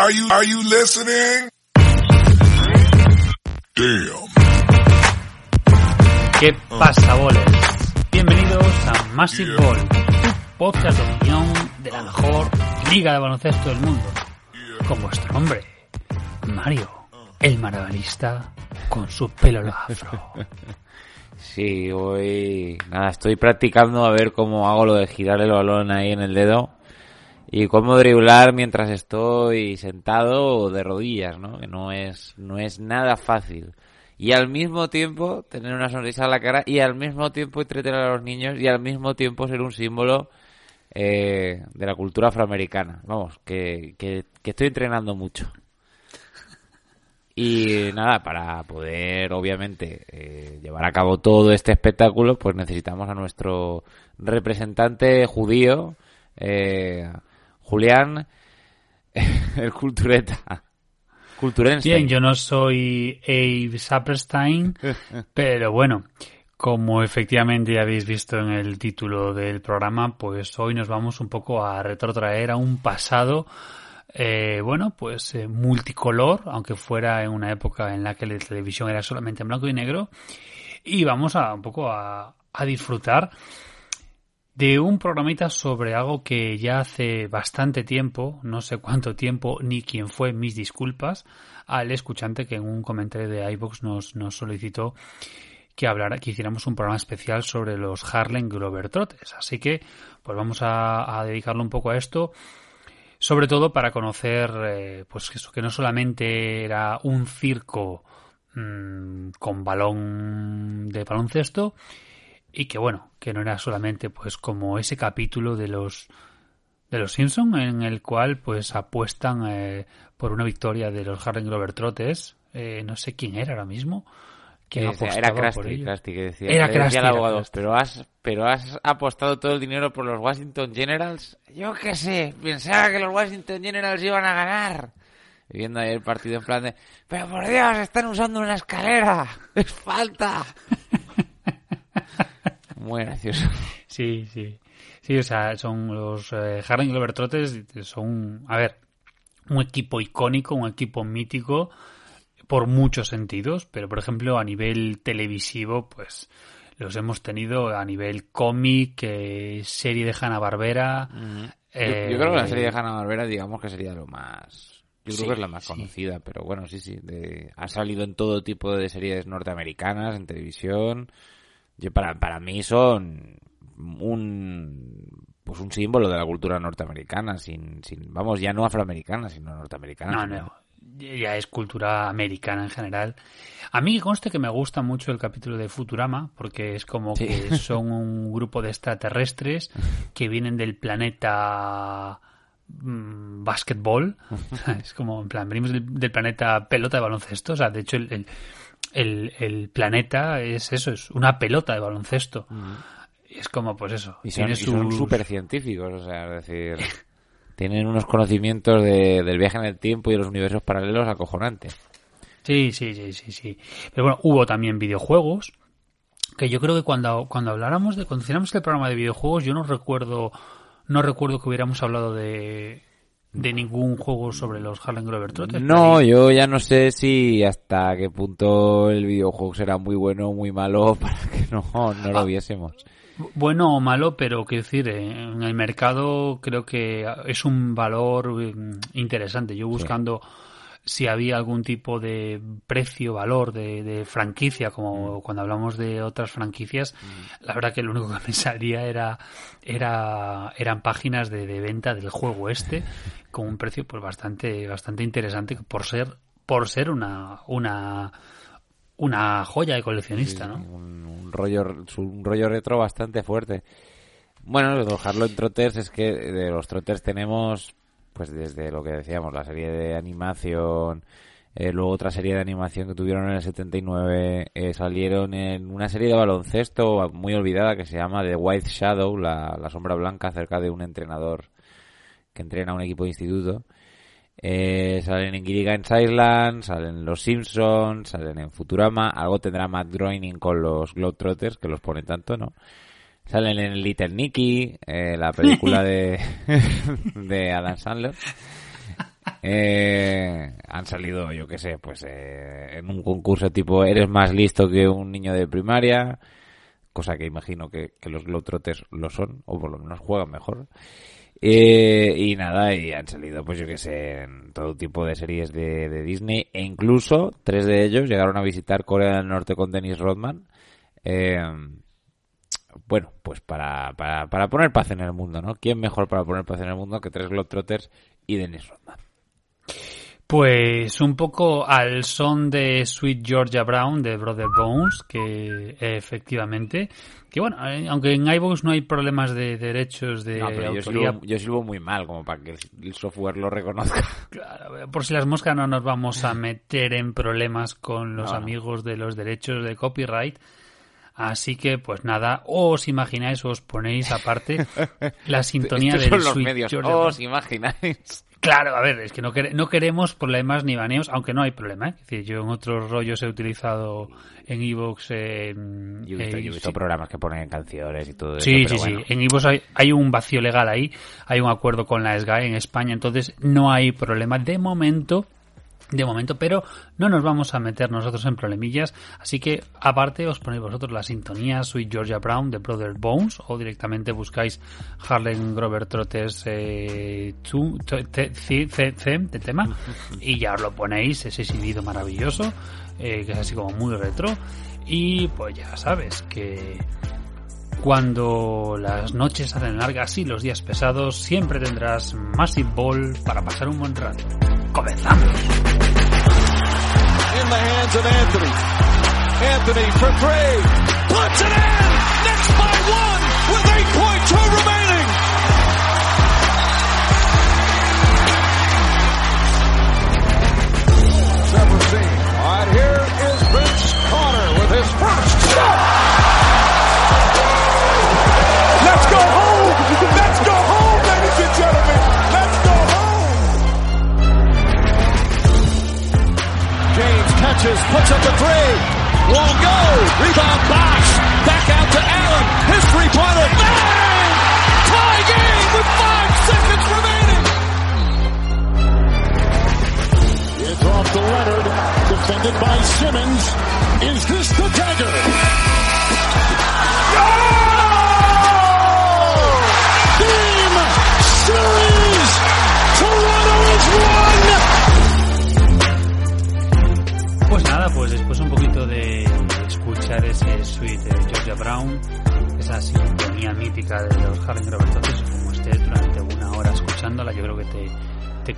Are you are you listening? Damn. ¿Qué pasa, boles? Bienvenidos a Massive Ball, tu podcast de opinión de la mejor liga de baloncesto del mundo. Con vuestro hombre, Mario, el maravilista con su pelo afro. Sí, voy. Nada, estoy practicando a ver cómo hago lo de girar el balón ahí en el dedo y cómo driblar mientras estoy sentado o de rodillas, ¿no? Que no es, no es nada fácil. Y al mismo tiempo tener una sonrisa en la cara y al mismo tiempo entretener a los niños y al mismo tiempo ser un símbolo eh, de la cultura afroamericana. Vamos, que, que, estoy entrenando mucho. Y nada, para poder, obviamente, eh, llevar a cabo todo este espectáculo, pues necesitamos a nuestro representante judío, eh, Julián, el cultureta. Culturense. Bien, yo no soy Abe Saperstein, pero bueno, como efectivamente ya habéis visto en el título del programa, pues hoy nos vamos un poco a retrotraer a un pasado eh, bueno, pues eh, multicolor, aunque fuera en una época en la que la televisión era solamente en blanco y negro. Y vamos a un poco a, a disfrutar de un programita sobre algo que ya hace bastante tiempo, no sé cuánto tiempo, ni quién fue, mis disculpas, al escuchante que en un comentario de iVoox nos, nos solicitó que hablara, que hiciéramos un programa especial sobre los Harlem Globetrotters. Así que, pues vamos a, a dedicarlo un poco a esto sobre todo para conocer eh, pues eso que no solamente era un circo mmm, con balón de baloncesto y que bueno que no era solamente pues como ese capítulo de los de los Simpson en el cual pues apuestan eh, por una victoria de los Harlem Globetrotters eh, no sé quién era ahora mismo que era Krusty, Krusty que decía, era decía Krusty, era pero has, pero has apostado todo el dinero por los Washington Generals. Yo qué sé, pensaba que los Washington Generals iban a ganar. Viendo ahí el partido en plan de, pero por Dios, están usando una escalera, es falta. Muy gracioso. Sí, sí. Sí, o sea, son los eh, Harlem Globetrotters, son, a ver, un equipo icónico, un equipo mítico por muchos sentidos, pero por ejemplo a nivel televisivo, pues los hemos tenido a nivel cómic, eh, serie de Hanna-Barbera. Yo, yo creo que la serie de Hanna-Barbera, digamos que sería lo más... Yo creo que es la más sí. conocida, pero bueno, sí, sí. de- ha salido en todo tipo de series norteamericanas, en televisión. Yo para, para mí son un pues un símbolo de la cultura norteamericana, sin, sin vamos, ya no afroamericana, sino norteamericana. No, no, ya es cultura americana en general. A mí conste que me gusta mucho el capítulo de Futurama, porque es como Sí. que son un grupo de extraterrestres que vienen del planeta mm, básquetbol. es como, en plan, venimos del, del planeta pelota de baloncesto. O sea, de hecho, el, el, el- el planeta es eso, es una pelota de baloncesto. Es como, pues eso. Y son, tiene y son sus- súper científicos, o sea, es decir, tienen unos conocimientos de- del viaje en el tiempo y de los universos paralelos acojonantes. Sí, sí, sí, sí, sí. Pero bueno, hubo también videojuegos. Que yo creo que cuando, cuando habláramos de, cuando hiciéramos el programa de videojuegos, yo no recuerdo, no recuerdo que hubiéramos hablado de, de ningún juego sobre los Harlem Globetrotters. No, yo ya no sé si hasta qué punto el videojuego será muy bueno o muy malo para que no, no lo viésemos. Bueno o malo, pero quiero decir, eh, en el mercado creo que es un valor eh, interesante. Yo buscando si había algún tipo de precio, valor de, de franquicia, como cuando hablamos de otras franquicias, la verdad que lo único que me salía era, era eran páginas de, de venta del juego este con un precio pues bastante bastante interesante por ser por ser una una una joya de coleccionista, ¿no? Un, un rollo, un rollo retro bastante fuerte. Bueno, los Harlem Trotters es que de los Trotters tenemos pues desde lo que decíamos, la serie de animación, eh, luego otra serie de animación que tuvieron en el 79, eh, salieron en una serie de baloncesto muy olvidada que se llama The White Shadow, la, la sombra blanca, acerca de un entrenador que entrena a un equipo de instituto. Eh, salen en Gilligan's Island, salen en Los Simpsons, salen en Futurama. Algo tendrá Matt Groening con los Globetrotters, que los pone tanto, ¿no? Salen en Little Nicky, eh, la película de, de Adam Sandler. Eh, han salido, yo qué sé, pues eh, en un concurso tipo Eres más listo que un niño de primaria, cosa que imagino que, que los Globetrotters lo son, o por lo menos juegan mejor. Eh, y nada, y han salido, pues yo que sé, en todo tipo de series de, de, Disney. E incluso tres de ellos llegaron a visitar Corea del Norte con Dennis Rodman. Eh, bueno, pues para, para, para poner paz en el mundo, ¿no? ¿Quién mejor para poner paz en el mundo que tres Globetrotters y Dennis Rodman? Pues un poco al son de Sweet Georgia Brown de Brother Bones, que efectivamente, que bueno, eh, aunque en iVoox no hay problemas de derechos de no, pero yo silbo, muy mal como para que el software lo reconozca. Claro, por si las moscas no nos vamos a meter en problemas con los no, amigos de los derechos de copyright. Así que, pues nada, os imagináis, os ponéis aparte la sintonía son los medios. Os imagináis. Claro, a ver, es que no, quere- no queremos problemas ni baneos, aunque no hay problema. ¿eh? Es decir, yo en otros rollos he utilizado en Evox. Eh, Yo he visto, eh, yo he visto sí. programas que ponen canciones y todo Sí, eso. sí, bueno. sí. En Evox hay, hay un vacío legal ahí, hay un acuerdo con la SGAE en España, entonces no hay problema de momento. De momento, pero no nos vamos a meter nosotros en problemillas. Así que, aparte, os ponéis vosotros la sintonía Sweet Georgia Brown de Brother Bones o directamente buscáis Harlem Grover Trotters eh, de tema y ya os lo ponéis, ese silbido maravilloso, eh, que es así como muy retro. Y pues ya sabes que cuando las noches hacen largas y los días pesados, siempre tendrás Massive Ball para pasar un buen rato. ¡Comenzamos! The hands of Anthony. Anthony for three. Puts it in. Knicks by one with 8.2 remaining.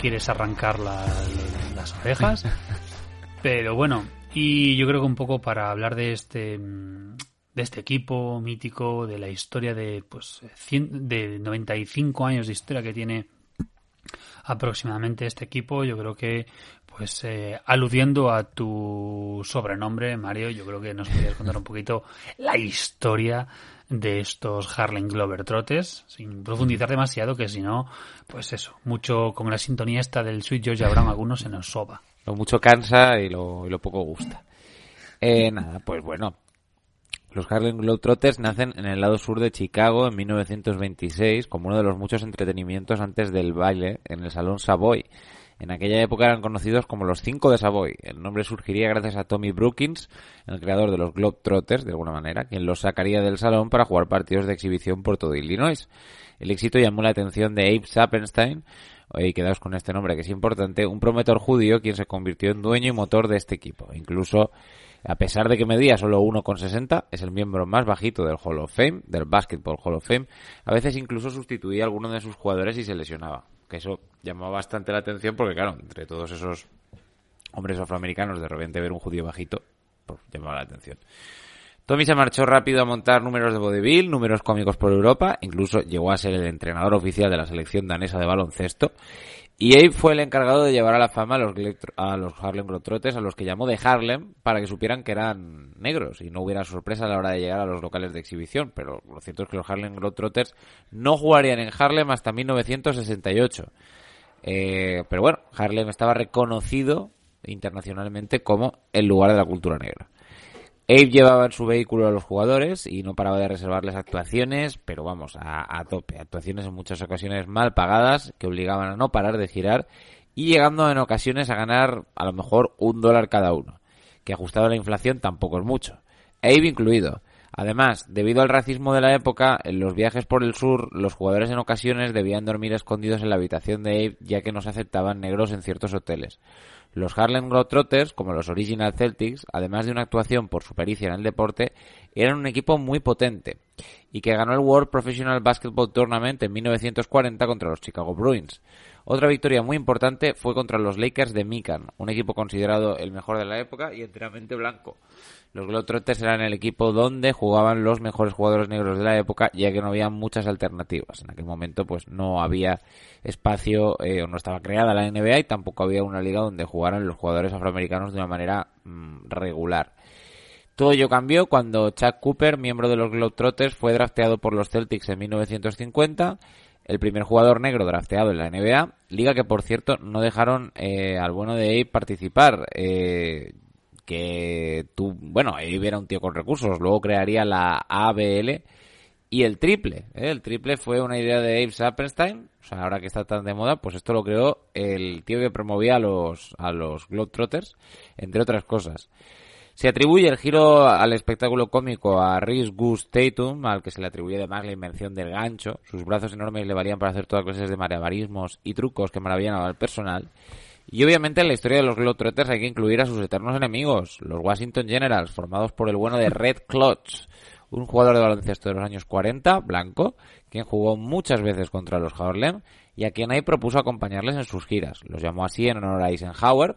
Quieres arrancar la- las orejas. Pero bueno, y yo creo que un poco para hablar de este mm, de este equipo mítico, de la historia de pues 100 de 95 años de historia que tiene aproximadamente este equipo, yo creo que pues eh, aludiendo a tu sobrenombre, Mario, yo creo que nos podrías contar un poquito la historia de estos Harlem Globetrotters, sin profundizar demasiado, que si no, pues eso, mucho con la sintonía esta del Sweet Georgia Brown, algunos se nos soba. Lo mucho cansa y lo, y lo poco gusta. Eh, nada, pues bueno. Los Harlem Globetrotters nacen en el lado sur de Chicago en 1926 como uno de los muchos entretenimientos antes del baile en el Salón Savoy. En aquella época eran conocidos como los Cinco de Savoy. El nombre surgiría gracias a Tommy Brookins, el creador de los Globetrotters, de alguna manera, quien los sacaría del salón para jugar partidos de exhibición por todo Illinois. El éxito llamó la atención de Abe Sappenstein, y quedaos con este nombre que es importante, un promotor judío quien se convirtió en dueño y motor de este equipo. Incluso, a pesar de que medía solo 1,60, es el miembro más bajito del Hall of Fame, del Basketball Hall of Fame. A veces incluso sustituía a alguno de sus jugadores y se lesionaba. Que eso llamó bastante la atención porque, claro, entre todos esos hombres afroamericanos, de repente ver un judío bajito, pues llamaba la atención. Tommy se marchó rápido a montar números de vodevil, números cómicos por Europa, incluso llegó a ser el entrenador oficial de la selección danesa de baloncesto. Y Abe fue el encargado de llevar a la fama a los, a los Harlem Globetrotters, a los que llamó de Harlem, para que supieran que eran negros y no hubiera sorpresa a la hora de llegar a los locales de exhibición. Pero lo cierto es que los Harlem Globetrotters no jugarían en Harlem hasta 1968. Eh, pero bueno, Harlem estaba reconocido internacionalmente como el lugar de la cultura negra. Abe llevaba en su vehículo a los jugadores y no paraba de reservarles actuaciones, pero vamos, a, tope. Actuaciones en muchas ocasiones mal pagadas que obligaban a no parar de girar y llegando en ocasiones a ganar a lo mejor un dólar cada uno, que ajustado a la inflación tampoco es mucho. Abe incluido. Además, debido al racismo de la época, en los viajes por el sur, los jugadores en ocasiones debían dormir escondidos en la habitación de Abe ya que no se aceptaban negros en ciertos hoteles. Los Harlem Globetrotters, como los Original Celtics, además de una actuación por su pericia en el deporte, eran un equipo muy potente y que ganó el World Professional Basketball Tournament en 1940 contra los Chicago Bruins. Otra victoria muy importante fue contra los Lakers de Mikan, un equipo considerado el mejor de la época y enteramente blanco. Los Globetrotters eran el equipo donde jugaban los mejores jugadores negros de la época, ya que no había muchas alternativas. En aquel momento, pues no había espacio eh, o no estaba creada la NBA y tampoco había una liga donde jugaran los jugadores afroamericanos de una manera mm, regular. Todo ello cambió cuando Chuck Cooper, miembro de los Globetrotters, fue drafteado por los Celtics en 1950 el primer jugador negro drafteado en la NBA, liga que por cierto no dejaron eh, al bueno de Abe participar, eh, que tú, bueno, Abe era un tío con recursos, luego crearía la ABL y el triple, ¿eh? el triple fue una idea de Abe Sappenstein, o sea, ahora que está tan de moda, pues esto lo creó el tío que promovía a los, a los Globetrotters, entre otras cosas. Se atribuye el giro al espectáculo cómico a Rhys Goose Tatum, al que se le atribuye además la invención del gancho. Sus brazos enormes le valían para hacer todas clases de malabarismos y trucos que maravillaban al personal. Y obviamente en la historia de los Globetrotters hay que incluir a sus eternos enemigos, los Washington Generals, formados por el bueno de Red Klotz, un jugador de baloncesto de los años 40, blanco, quien jugó muchas veces contra los Harlem y a quien ahí propuso acompañarles en sus giras. Los llamó así en honor a Eisenhower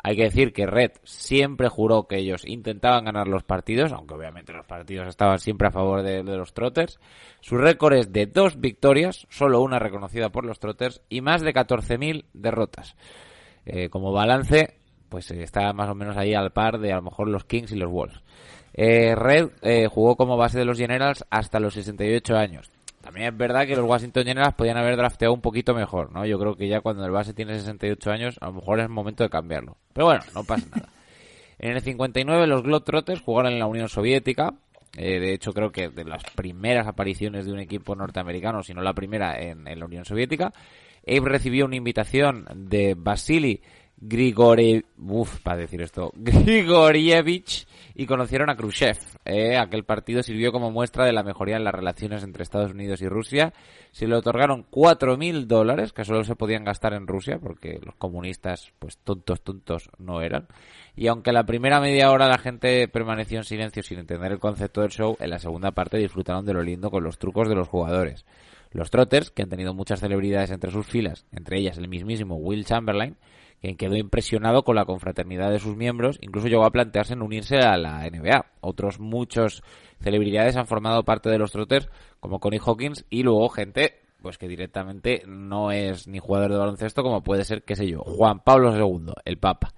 hay que decir que Red siempre juró que ellos intentaban ganar los partidos, aunque obviamente los partidos estaban siempre a favor de, los Trotters. Su récord es de dos victorias, solo una reconocida por los Trotters, y más de 14.000 derrotas. Eh, como balance, pues está más o menos ahí al par de a lo mejor los Kings y los Wolves. Eh, Red eh, jugó como base de los Generals hasta los 68 años. También es verdad que los Washington Generals podían haber drafteado un poquito mejor, ¿no? Yo creo que ya cuando el base tiene 68 años, a lo mejor es momento de cambiarlo. Pero bueno, no pasa nada. En el 59 los Globetrotters jugaron en la Unión Soviética. Eh, de hecho, creo que de las primeras apariciones de un equipo norteamericano, si no la primera, en, en la Unión Soviética. Abe recibió una invitación de Vasily Grigori... Uf, para decir esto. Grigorievich y conocieron a Khrushchev. Eh, aquel partido sirvió como muestra de la mejoría en las relaciones entre Estados Unidos y Rusia. Se le otorgaron 4.000 dólares, que solo se podían gastar en Rusia, porque los comunistas, pues tontos, tontos no eran. Y aunque la primera media hora la gente permaneció en silencio sin entender el concepto del show, en la segunda parte disfrutaron de lo lindo con los trucos de los jugadores. Los Trotters, que han tenido muchas celebridades entre sus filas, entre ellas el mismísimo Will Chamberlain, quien quedó impresionado con la confraternidad de sus miembros, incluso llegó a plantearse en unirse a la NBA. Otros muchos celebridades han formado parte de los Trotters, como Connie Hawkins, y luego gente pues que directamente no es ni jugador de baloncesto como puede ser, qué sé yo, Juan Pablo II, el Papa.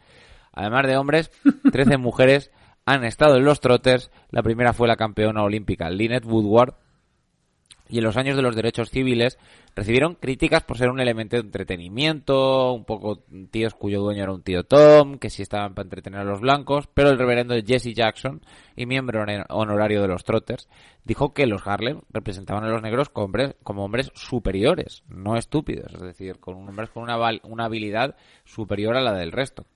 Además de hombres, 13 mujeres han estado en los Trotters. La primera fue la campeona olímpica Lynette Woodward, y en los años de los derechos civiles recibieron críticas por ser un elemento de entretenimiento, un poco tíos cuyo dueño era un tío Tom, que sí estaban para entretener a los blancos, pero el reverendo Jesse Jackson, y miembro honorario de los Trotters, dijo que los Harlem representaban a los negros como hombres, como hombres superiores, no estúpidos, es decir, con hombres con una, una habilidad superior a la del resto.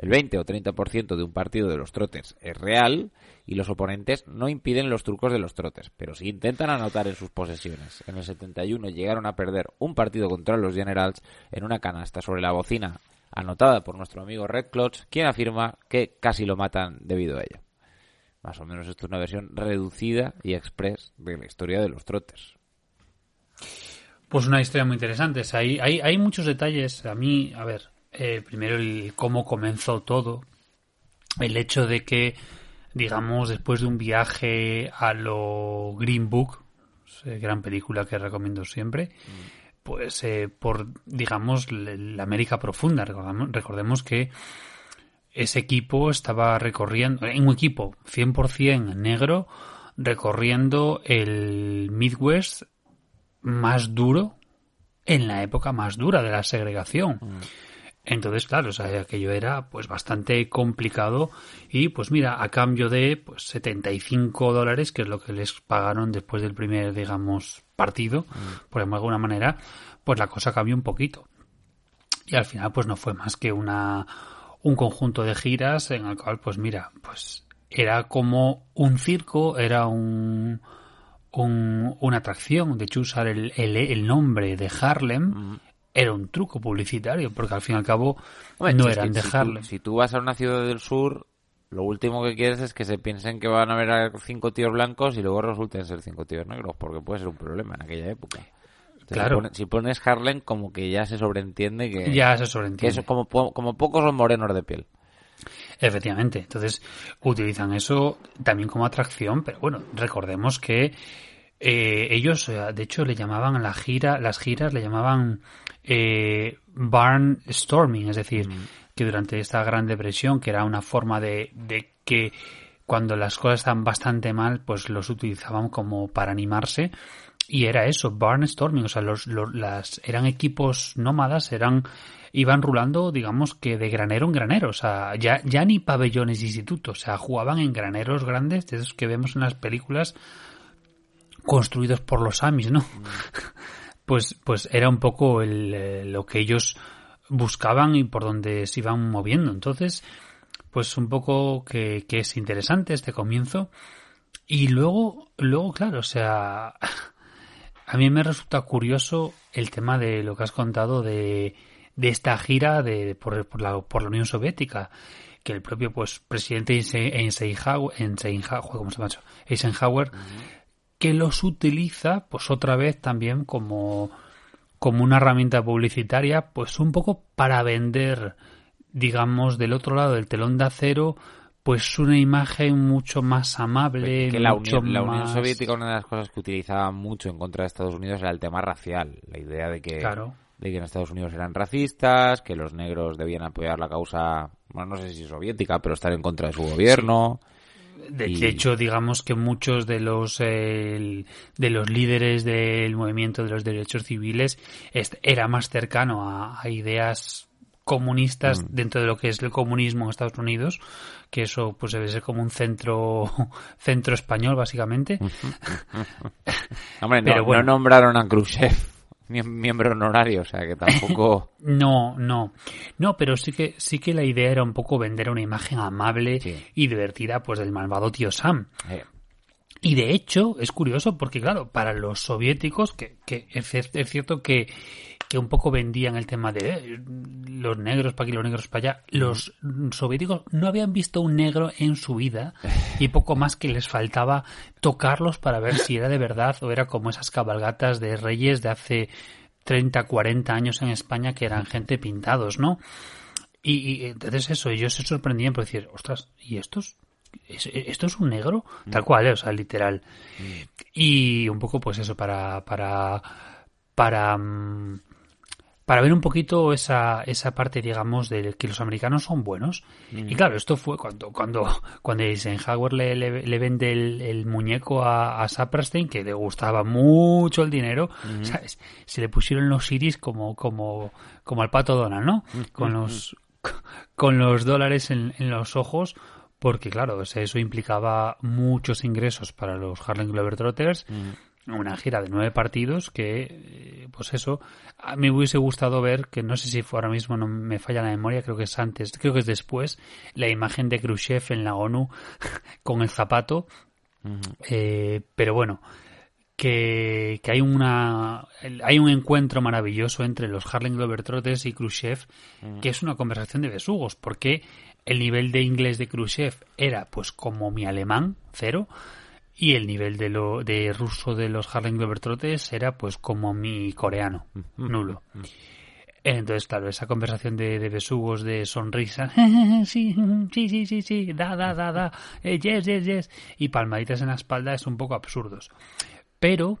El 20 o 30% de un partido de los Trotters es real, y los oponentes no impiden los trucos de los trotes, pero sí intentan anotar en sus posesiones. En el 71 llegaron a perder un partido contra los Generals en una canasta sobre la bocina anotada por nuestro amigo Red quien afirma que casi lo matan debido a ello. Más o menos esto es una versión reducida y express de la historia de los trotes. Pues una historia muy interesante. Hay, hay, hay muchos detalles. A mí, a ver, eh, primero el cómo comenzó todo. El hecho de que digamos, después de un viaje a lo Green Book, gran película que recomiendo siempre, pues eh, por, digamos, la América profunda. Recordemos, recordemos que ese equipo estaba recorriendo, en un equipo 100% negro, recorriendo el Midwest más duro en la época más dura de la segregación. Mm. Entonces, claro, o sea, aquello era pues bastante complicado y pues mira, a cambio de pues 75 dólares, que es lo que les pagaron después del primer, digamos, partido, mm. por de alguna manera, pues la cosa cambió un poquito. Y al final pues no fue más que una un conjunto de giras en el cual pues mira, pues era como un circo, era un, un una atracción, de hecho usar el, el, el nombre de Harlem mm era un truco publicitario, porque al fin y al cabo no eran de Harlem. Si tú, vas a una ciudad del sur, lo último que quieres es que se piensen que van a haber cinco tíos blancos y luego resulten ser cinco tíos negros, porque puede ser un problema en aquella época. claro. Si pones, Harlem, como que ya se sobreentiende que. Ya se sobreentiende. Que eso como, como pocos son morenos de piel. Efectivamente. Entonces, utilizan eso también como atracción, pero bueno, recordemos que eh, ellos, de hecho, le llamaban a la gira, las giras le llamaban eh, barn storming, es decir, mm. que durante esta gran depresión, que era una forma de, de que cuando las cosas estaban bastante mal, pues los utilizaban como para animarse. Y era eso, barnstorming, o sea, los, los, las, eran equipos nómadas, eran, iban rulando, digamos que de granero en granero, o sea, ya, ya ni pabellones de instituto, o sea, jugaban en graneros grandes, de esos que vemos en las películas construidos por los Amis, ¿no? Mm. Pues, pues era un poco el, eh, lo que ellos buscaban y por donde se iban moviendo. Entonces, pues un poco que, que es interesante este comienzo. Y luego, luego, claro, o sea, a mí me resulta curioso el tema de lo que has contado de, de esta gira de, por, por, la, por la Unión Soviética que el propio pues presidente Eisenhower, Eisenhower. Eisenhower que los utiliza, pues otra vez también como, como una herramienta publicitaria, pues un poco para vender, digamos, del otro lado del telón de acero, pues una imagen mucho más amable. Que la, Unión, la Unión Soviética, una de las cosas que utilizaba mucho en contra de Estados Unidos era el tema racial, la idea de que, de que en Estados Unidos eran racistas, que los negros debían apoyar la causa, bueno, no sé si soviética, pero estar en contra de su gobierno. De, hecho, digamos que muchos de los de los líderes del movimiento de los derechos civiles era más cercano a, ideas comunistas mm. dentro de lo que es el comunismo en Estados Unidos, que eso pues debe ser como un centro centro español básicamente. Hombre, Pero bueno. no nombraron a Khrushchev miembro honorario, o sea que tampoco. no, no. No, pero sí que, sí que la idea era un poco vender una imagen amable y divertida, pues del malvado tío Sam. Eh. Y de hecho, es curioso porque, claro, para los soviéticos, que, que es, cierto que, que un poco vendían el tema de eh, los negros para aquí, los negros para allá, los soviéticos no habían visto un negro en su vida y poco más que les faltaba tocarlos para ver si era de verdad o era como esas cabalgatas de reyes de hace 30, 40 años en España que eran gente pintados, ¿no? Y, y entonces eso, ellos se sorprendían por decir, ostras, ¿y estos? ¿Esto es un negro? Tal cual, ¿eh? o sea, literal. Y un poco, pues eso, para. para. para. Mm, para ver un poquito esa, esa parte, digamos, de que los americanos son buenos. Y claro, esto fue cuando, cuando, cuando Eisenhower le, le, vende el, muñeco a, a Saperstein, que le gustaba mucho el dinero, ¿sabes? Se le pusieron los iris como, como, como al pato Donald, ¿no? Con los, con los dólares en, en los ojos porque claro, eso implicaba muchos ingresos para los Harlem Globetrotters, mm. Una gira de nueve partidos que, eh, pues eso, a mí me hubiese gustado ver, que no sé si fue ahora mismo, no me falla la memoria, creo que es antes, creo que es después, la imagen de Khrushchev en la ONU con el zapato, eh, pero bueno, que, que, hay una hay un encuentro maravilloso entre los Harlem Globetrotters y Khrushchev, que es una conversación de besugos, porque el nivel de inglés de Khrushchev era pues como mi alemán, cero, y el nivel de lo de ruso de los Harlem Globetrotters era pues como mi coreano, nulo. Entonces, claro, esa conversación de, de besugos, de sonrisa, sí, sí, sí, sí, sí, da, da, da, da, eh, yes, yes, yes, y palmaditas en la espalda es un poco absurdos. Pero,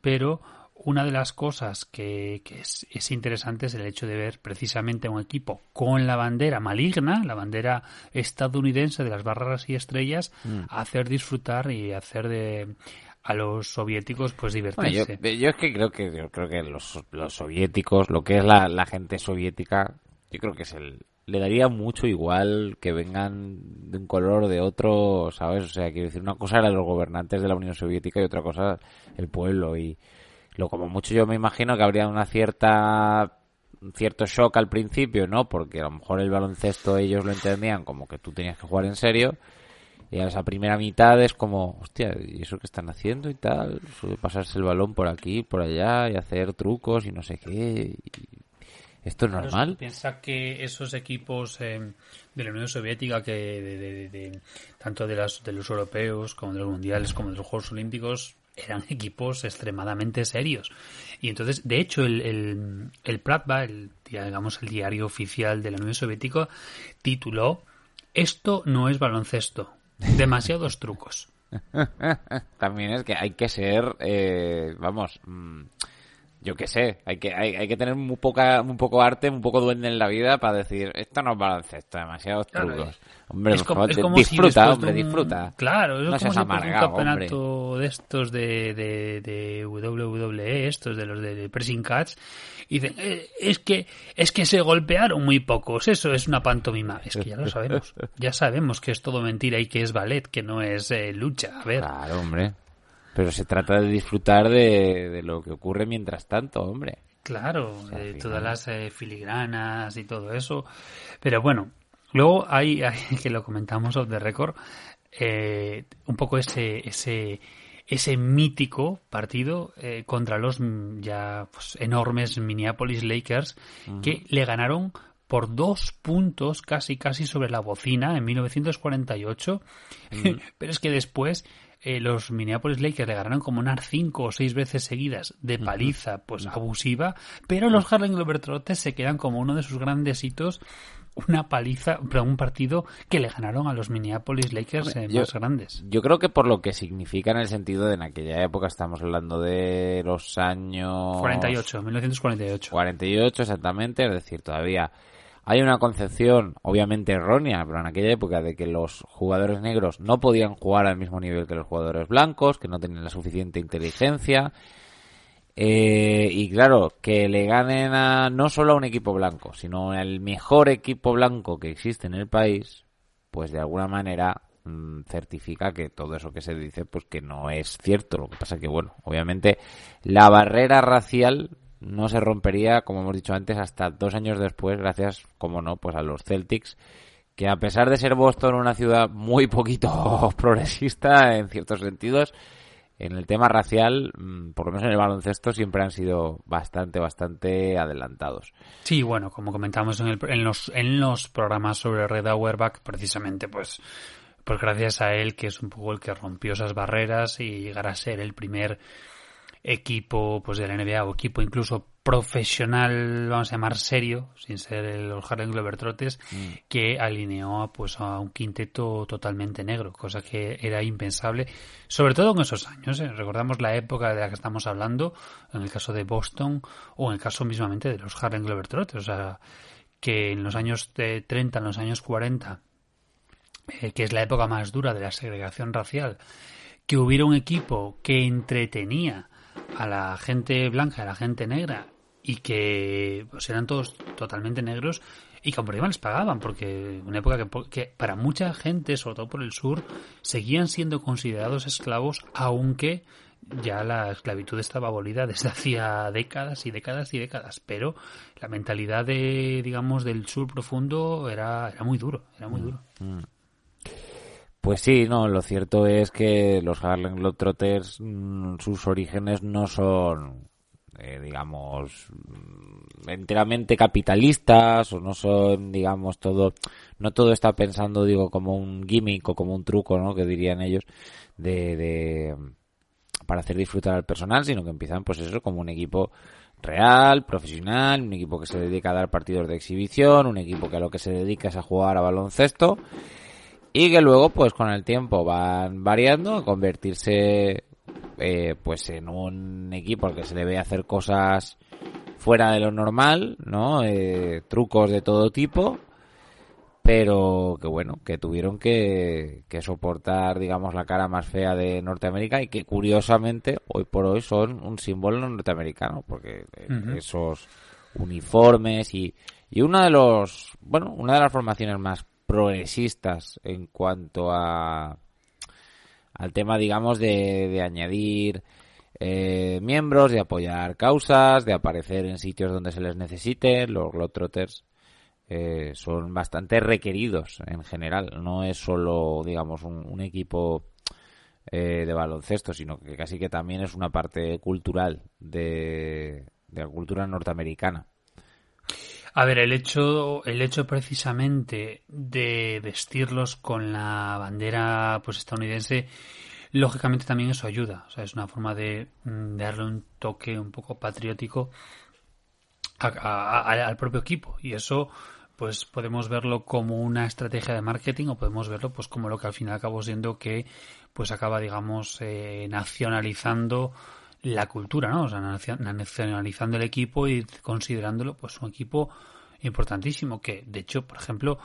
pero, una de las cosas que, que es, es, interesante es el hecho de ver precisamente a un equipo con la bandera maligna, la bandera estadounidense de las barras y estrellas, mm. hacer disfrutar y hacer de a los soviéticos pues divertirse. yo, es que creo que yo creo que los, los soviéticos, lo que es la, la gente soviética, yo creo que es el le daría mucho igual que vengan de un color o de otro, ¿sabes? O sea, quiero decir, una cosa era los gobernantes de la Unión Soviética y otra cosa el pueblo y lo como mucho yo me imagino que habría una cierta cierto shock al principio, ¿no? Porque a lo mejor el baloncesto ellos lo entendían como que tú tenías que jugar en serio y a esa primera mitad es como, hostia, ¿y eso que están haciendo y tal? pasarse el balón por aquí, por allá y hacer trucos y no sé qué. ¿Esto es normal? piensa que esos equipos eh, de la Unión Soviética, que de, tanto de, las, de los europeos como de los mundiales como de los Juegos Olímpicos, eran equipos extremadamente serios. Y entonces, de hecho, el, el, el Pratva, el, digamos, el diario oficial de la Unión Soviética, tituló Esto no es baloncesto. Demasiados trucos. También es que hay que ser, eh, vamos, mm, yo qué sé, hay que, hay, hay que tener muy poca, muy poco arte, un poco duende en la vida para decir, esto no es baloncesto, demasiados trucos. Hombre, disfruta, hombre, disfruta. Claro, es como si un campeonato de estos de, de, de WWE, estos de los de Pressing Cats, y dicen, eh, es que, es que se golpearon muy pocos, eso es una pantomima. Es que ya lo sabemos, ya sabemos que es todo mentira y que es ballet, que no es eh, lucha, a ver. Claro, hombre. Pero se trata de disfrutar de, de lo que ocurre mientras tanto, hombre. Claro, de todas las eh, filigranas y todo eso. Pero bueno, luego hay, hay que lo comentamos off the record, eh, un poco ese, ese, ese mítico partido eh, contra los ya pues, enormes Minneapolis Lakers que le ganaron por dos puntos casi casi sobre la bocina en 1948. Pero es que después eh, los Minneapolis Lakers le ganaron como unas cinco o seis veces seguidas de paliza, pues abusiva, pero los Harlem Globetrotters se quedan como uno de sus grandes hitos una paliza, pero un partido que le ganaron a los Minneapolis Lakers eh, más grandes. Yo creo que por lo que significa en el sentido de en aquella época estamos hablando de los años 48, 1948. 48 exactamente, es decir, todavía hay una concepción, obviamente errónea, pero en aquella época, de que los jugadores negros no podían jugar al mismo nivel que los jugadores blancos, que no tenían la suficiente inteligencia. Eh, y claro, que le ganen a no solo a un equipo blanco, sino al mejor equipo blanco que existe en el país, pues de alguna manera mm, certifica que todo eso que se dice, pues que no es cierto. Lo que pasa que, bueno, obviamente la barrera racial no se rompería, como hemos dicho antes, hasta dos años después, gracias, como no, pues a los Celtics, que a pesar de ser Boston una ciudad muy poquito progresista en ciertos sentidos, en el tema racial, mm, por lo menos en el baloncesto, siempre han sido bastante, bastante adelantados. Sí, bueno, como comentamos en, el, los, en los programas sobre Red Auerbach, precisamente, pues, pues gracias a él, que es un poco el que rompió esas barreras y llegar a ser el primer equipo pues de la NBA o equipo incluso profesional, vamos a llamar serio, sin ser el, los Harlem Globetrotters, mm. que alineó pues a un quinteto totalmente negro, cosa que era impensable, sobre todo en esos años. ¿eh? Recordamos la época de la que estamos hablando, en el caso de Boston o en el caso mismamente de los Harlem Globetrotters, o sea, que en los años de 30, en los años 40, eh, que es la época más dura de la segregación racial, que hubiera un equipo que entretenía a la gente blanca, a la gente negra, y que pues, eran todos totalmente negros y que por les pagaban, porque una época que, que, para mucha gente, sobre todo por el sur, seguían siendo considerados esclavos, aunque ya la esclavitud estaba abolida desde hacía décadas y décadas y décadas, pero la mentalidad de, digamos, del sur profundo era, era muy duro, era muy mm, duro. Mm. Pues sí, no, lo cierto es que los Harlem Globetrotters, mm, sus orígenes no son, eh, digamos, mm, enteramente capitalistas o no son, digamos, todo, no todo está pensando, digo, como un gimmick o como un truco, ¿no? Que dirían ellos, de, de, para hacer disfrutar al personal, sino que empiezan, pues eso, como un equipo real, profesional, un equipo que se dedica a dar partidos de exhibición, un equipo que a lo que se dedica es a jugar a baloncesto y que luego pues con el tiempo van variando a convertirse eh, pues en un equipo al que se le ve hacer cosas fuera de lo normal, ¿no? Eh, trucos de todo tipo, pero que bueno, que tuvieron que, que soportar, digamos, la cara más fea de Norteamérica y que curiosamente hoy por hoy son un símbolo norteamericano, porque eh, esos uniformes y, y una de los, bueno, una de las formaciones más progresistas en cuanto a al tema, digamos, de, de añadir eh, miembros, de apoyar causas, de aparecer en sitios donde se les necesite. Los Globetrotters eh, son bastante requeridos en general. No es solo, digamos, un, equipo eh, de baloncesto, sino que casi que también es una parte cultural de la cultura norteamericana. A ver, el hecho, el hecho precisamente de vestirlos con la bandera pues estadounidense, lógicamente también eso ayuda. O sea, es una forma de, mm, darle un toque un poco patriótico a- al propio equipo. Y eso, pues podemos verlo como una estrategia de marketing o podemos verlo pues como lo que al final acabó siendo que pues acaba, digamos, eh, nacionalizando la cultura, ¿no? O sea, nacio- nacionalizando el equipo y considerándolo pues un equipo importantísimo que, de hecho, por ejemplo,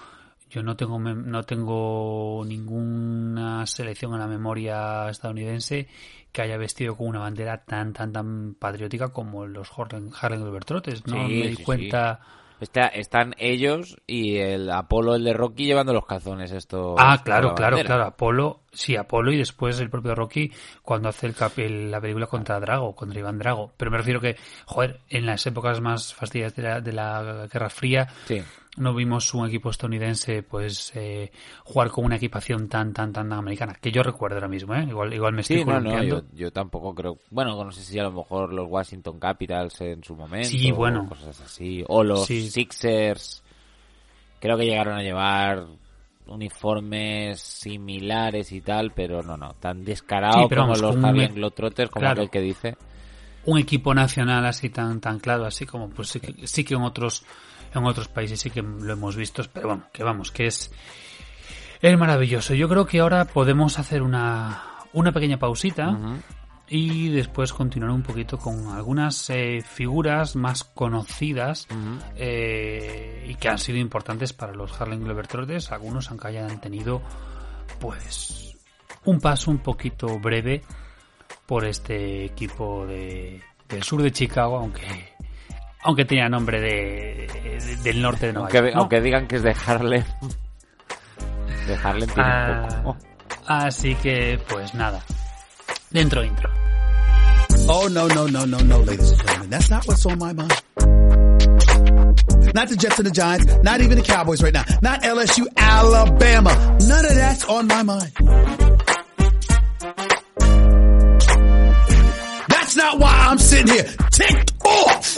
yo no tengo no tengo ninguna selección en la memoria estadounidense que haya vestido con una bandera tan tan tan patriótica como los Harlem, Harlem Globetrotters. No Sí, me di sí, cuenta. Está- están ellos y el Apolo, el de Rocky, llevando los calzones estos. Ah, claro, la claro, claro. Apolo, sí, Apolo y después el propio Rocky cuando hace el el- la película contra Drago, contra Iván Drago. Pero me refiero que, joder, en las épocas más fastidias de la, de la Guerra Fría, Sí. No vimos un equipo estadounidense pues eh, jugar con una equipación tan tan tan americana que yo recuerdo ahora mismo eh igual igual me estoy Sí, no, no, columpiando. yo, yo tampoco creo. Bueno, no sé si a lo mejor los Washington Capitals en su momento. Sí, bueno. o Cosas así. O los Sí. Sixers. Creo que llegaron a llevar uniformes similares y tal, pero no, no. Tan descarado Sí, pero como vamos, los Harlem Globetrotters, como claro. aquel que dice. un equipo nacional así tan tan claro así como pues sí que, sí que en otros en otros países sí que lo hemos visto pero bueno que vamos que es es maravilloso. Yo creo que ahora podemos hacer una una pequeña pausita y después continuar un poquito con algunas eh, figuras más conocidas eh, y que han sido importantes para los Harlem Globetrotters. Algunos aunque hayan tenido pues un paso un poquito breve por este equipo de, del sur de Chicago, aunque aunque tenía nombre de, de- del norte de Nueva Aunque, York. ¿no? aunque digan que es de Harlem. De Harlem tiene Ah, un poco. Así que, pues nada. Dentro intro. Oh, no, no, no, no, no, ladies and gentlemen. That's not what's on my mind. Not the Jets and the Giants, not even the Cowboys right now, not LSU, Alabama. None of that's on my mind. That's not why I'm sitting here ticked off.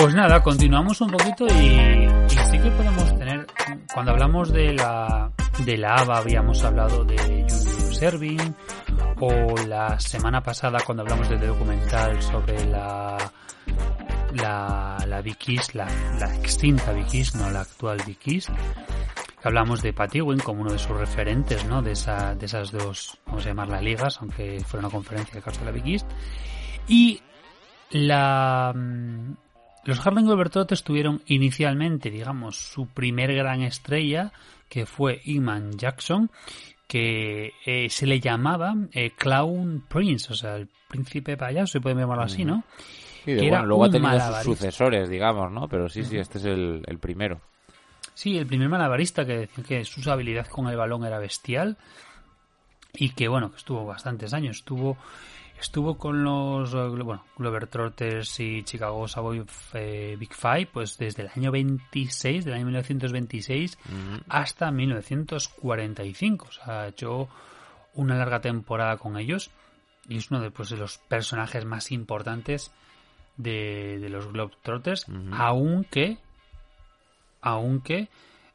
Pues nada, continuamos un poquito y, y sí que podemos tener, cuando hablamos de la, de la ABA habíamos hablado de Julius Erving o la semana pasada cuando hablamos del documental sobre la la, la East, la, la extinta East, no la actual que hablamos de Pat Ewing como uno de sus referentes, ¿no? De, esa, de esas dos, vamos a llamarlas ligas, aunque fuera una conferencia de caso de la East. Y la, mm, los Harlem Globetrotters tuvieron inicialmente, digamos, su primer gran estrella, que fue Iman Jackson, que eh, se le llamaba eh, Clown Prince, o sea, el príncipe payaso, se puede llamarlo así, ¿no? Sí, de- que era bueno, luego ha tenido sus sucesores, digamos, ¿no? Pero sí, sí, este es el, el primero. Sí, el primer malabarista que decía que su habilidad con el balón era bestial y que bueno, que estuvo bastantes años, estuvo estuvo con los eh, bueno, Globetrotters y Chicago Savoy eh, Big Five pues desde el año 26, del año 1926 hasta 1945, o sea, ha hecho una larga temporada con ellos y es uno de, pues, de los personajes más importantes de, de los Globetrotters, aunque, aunque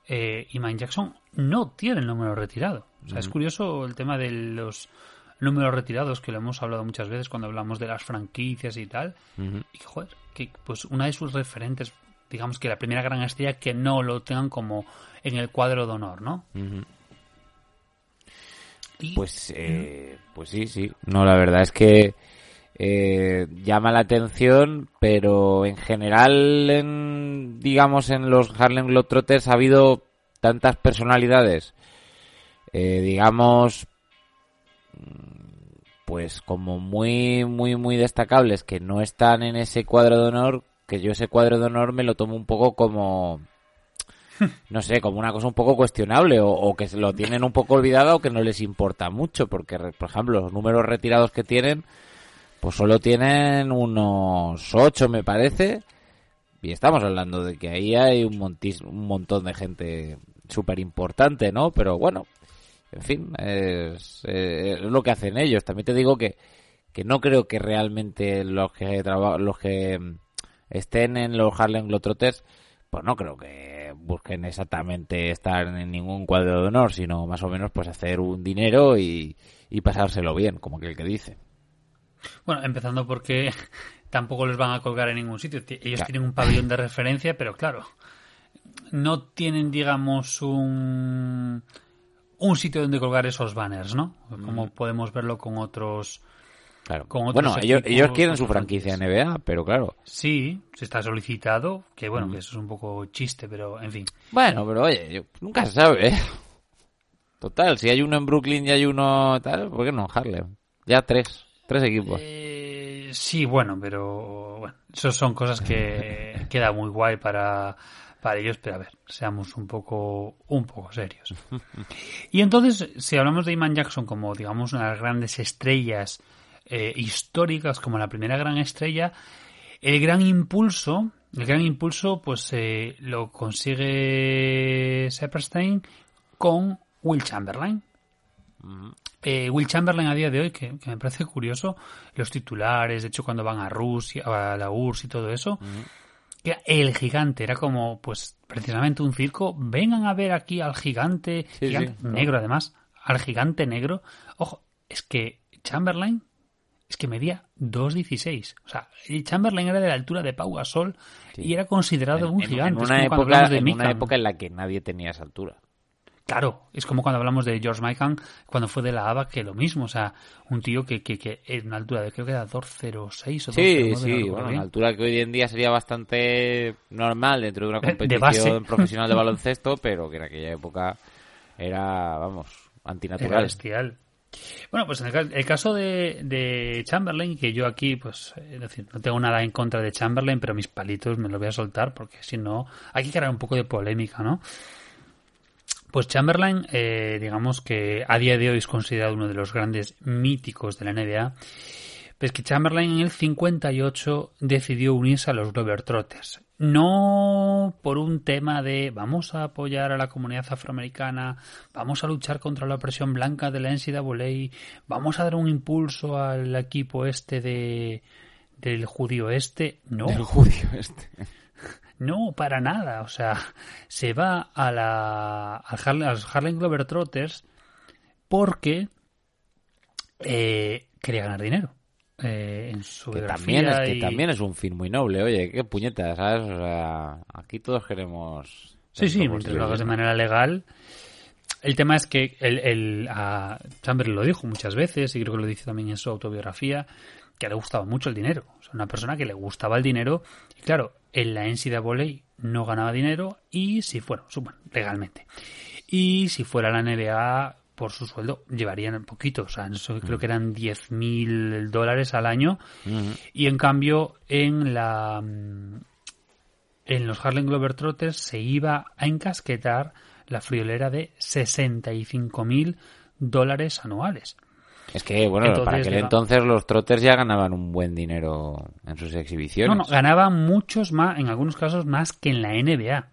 eh, Iman Jackson no tiene el número retirado. O sea, es curioso el tema de los números retirados que lo hemos hablado muchas veces cuando hablamos de las franquicias y tal. Y joder, que pues una de sus referentes, digamos que la primera gran estrella que no lo tengan como en el cuadro de honor, ¿no? Y- Pues, eh, pues sí, sí. No, la verdad es que eh, llama la atención, pero en general, en, digamos, en los Harlem Globetrotters ha habido tantas personalidades, eh, digamos, pues como muy, muy, muy destacables que no están en ese cuadro de honor, que yo ese cuadro de honor me lo tomo un poco como no sé, como una cosa un poco cuestionable o, o que se lo tienen un poco olvidada o que no les importa mucho, porque, por ejemplo, los números retirados que tienen, pues solo tienen unos 8, me parece, y estamos hablando de que ahí hay un, montis- un montón de gente súper importante, ¿no? Pero bueno, en fin, es, eh, es lo que hacen ellos. También te digo que, que no creo que realmente los que traba- los que mm, estén en los Harlem Globetrotters pues no creo que busquen exactamente estar en ningún cuadro de honor, sino más o menos pues hacer un dinero y, y pasárselo bien, como que el que dice. Bueno, empezando porque tampoco los van a colgar en ningún sitio. Ti- Ellos Claro. tienen un pabellón de referencia, pero claro, no tienen, digamos, un, un sitio donde colgar esos banners, ¿no? Como podemos verlo con otros... Claro. Con otros Bueno, ellos, equipos ellos quieren su franquicia NBA, pero claro. Sí, se está solicitado, que bueno, que eso es un poco chiste, pero en fin. Bueno, pero oye, yo- nunca se sabe, ¿eh? Total, si hay uno en Brooklyn y hay uno tal, ¿por qué no en Harlem? Ya tres, tres equipos. Eh, sí, bueno, pero bueno, eso son cosas que queda muy guay para, para ellos, pero a ver, seamos un poco, un poco serios. Y entonces, si hablamos de Iman Jackson como, digamos, una de las grandes estrellas eh, históricas, como la primera gran estrella, el gran impulso, el gran impulso, pues eh, lo consigue Sepperstein con Will Chamberlain. Eh, Will Chamberlain a día de hoy, que, que me parece curioso, los titulares, de hecho cuando van a Rusia, a la URSS y todo eso, que era el gigante, era como, pues, precisamente un circo, vengan a ver aquí al gigante, Sí, gigante sí, claro. negro además, al gigante negro. Ojo, es que Chamberlain es que medía 2.16. O sea, el Chamberlain era de la altura de Pau Gasol y era considerado un gigante. en una época, de en una época en la que nadie tenía esa altura. Claro, es como cuando hablamos de George Mikan cuando fue de la ABA, que lo mismo, o sea, un tío que, que, que en una altura de creo que era 206 o 209, Sí, no sí, bueno, una altura que hoy en día sería bastante normal dentro de una de competición profesional de baloncesto, pero que en aquella época era, vamos, Era antinatural. bestial. Bueno, pues en el caso de, de Chamberlain, que yo aquí, pues, es decir, no tengo nada en contra de Chamberlain, pero mis palitos me los voy a soltar porque si no, hay que crear un poco de polémica, ¿no? Pues Chamberlain, eh, digamos que a día de hoy es considerado uno de los grandes míticos de la NBA. Pues que Chamberlain en el 58 decidió unirse a los Globetrotters. No por un tema de vamos a apoyar a la comunidad afroamericana, vamos a luchar contra la opresión blanca de la NCAA, vamos a dar un impulso al equipo este de del judío este. No, El judío este. No, para nada. O sea, se va a, la, al Harlem, a los Harlem Globetrotters porque eh, quería ganar dinero. eh, en su Que también, es, que y- también es un fin muy noble, oye, qué puñetas, ¿sabes? O sea, aquí todos queremos... Sí, sí, mientras lo hagas de manera legal. El tema es que el, el, a Chamberlain lo dijo muchas veces y creo que lo dice también en su autobiografía, que le gustaba mucho el dinero. O sea, una persona que le gustaba el dinero y claro, en la NCAA no ganaba dinero y si fuera, bueno, legalmente. Y si fuera la NBA, por su sueldo, llevarían poquito. O sea, eso creo que eran 10 mil dólares al año. Y en cambio, en la en los Harlem Globetrotters se iba a encasquetar la friolera de 65 mil dólares anuales. Es que, bueno, Entonces, para aquel entonces los trotters ya ganaban un buen dinero en sus exhibiciones. No, no, ganaba muchos más, en algunos casos más que en la NBA.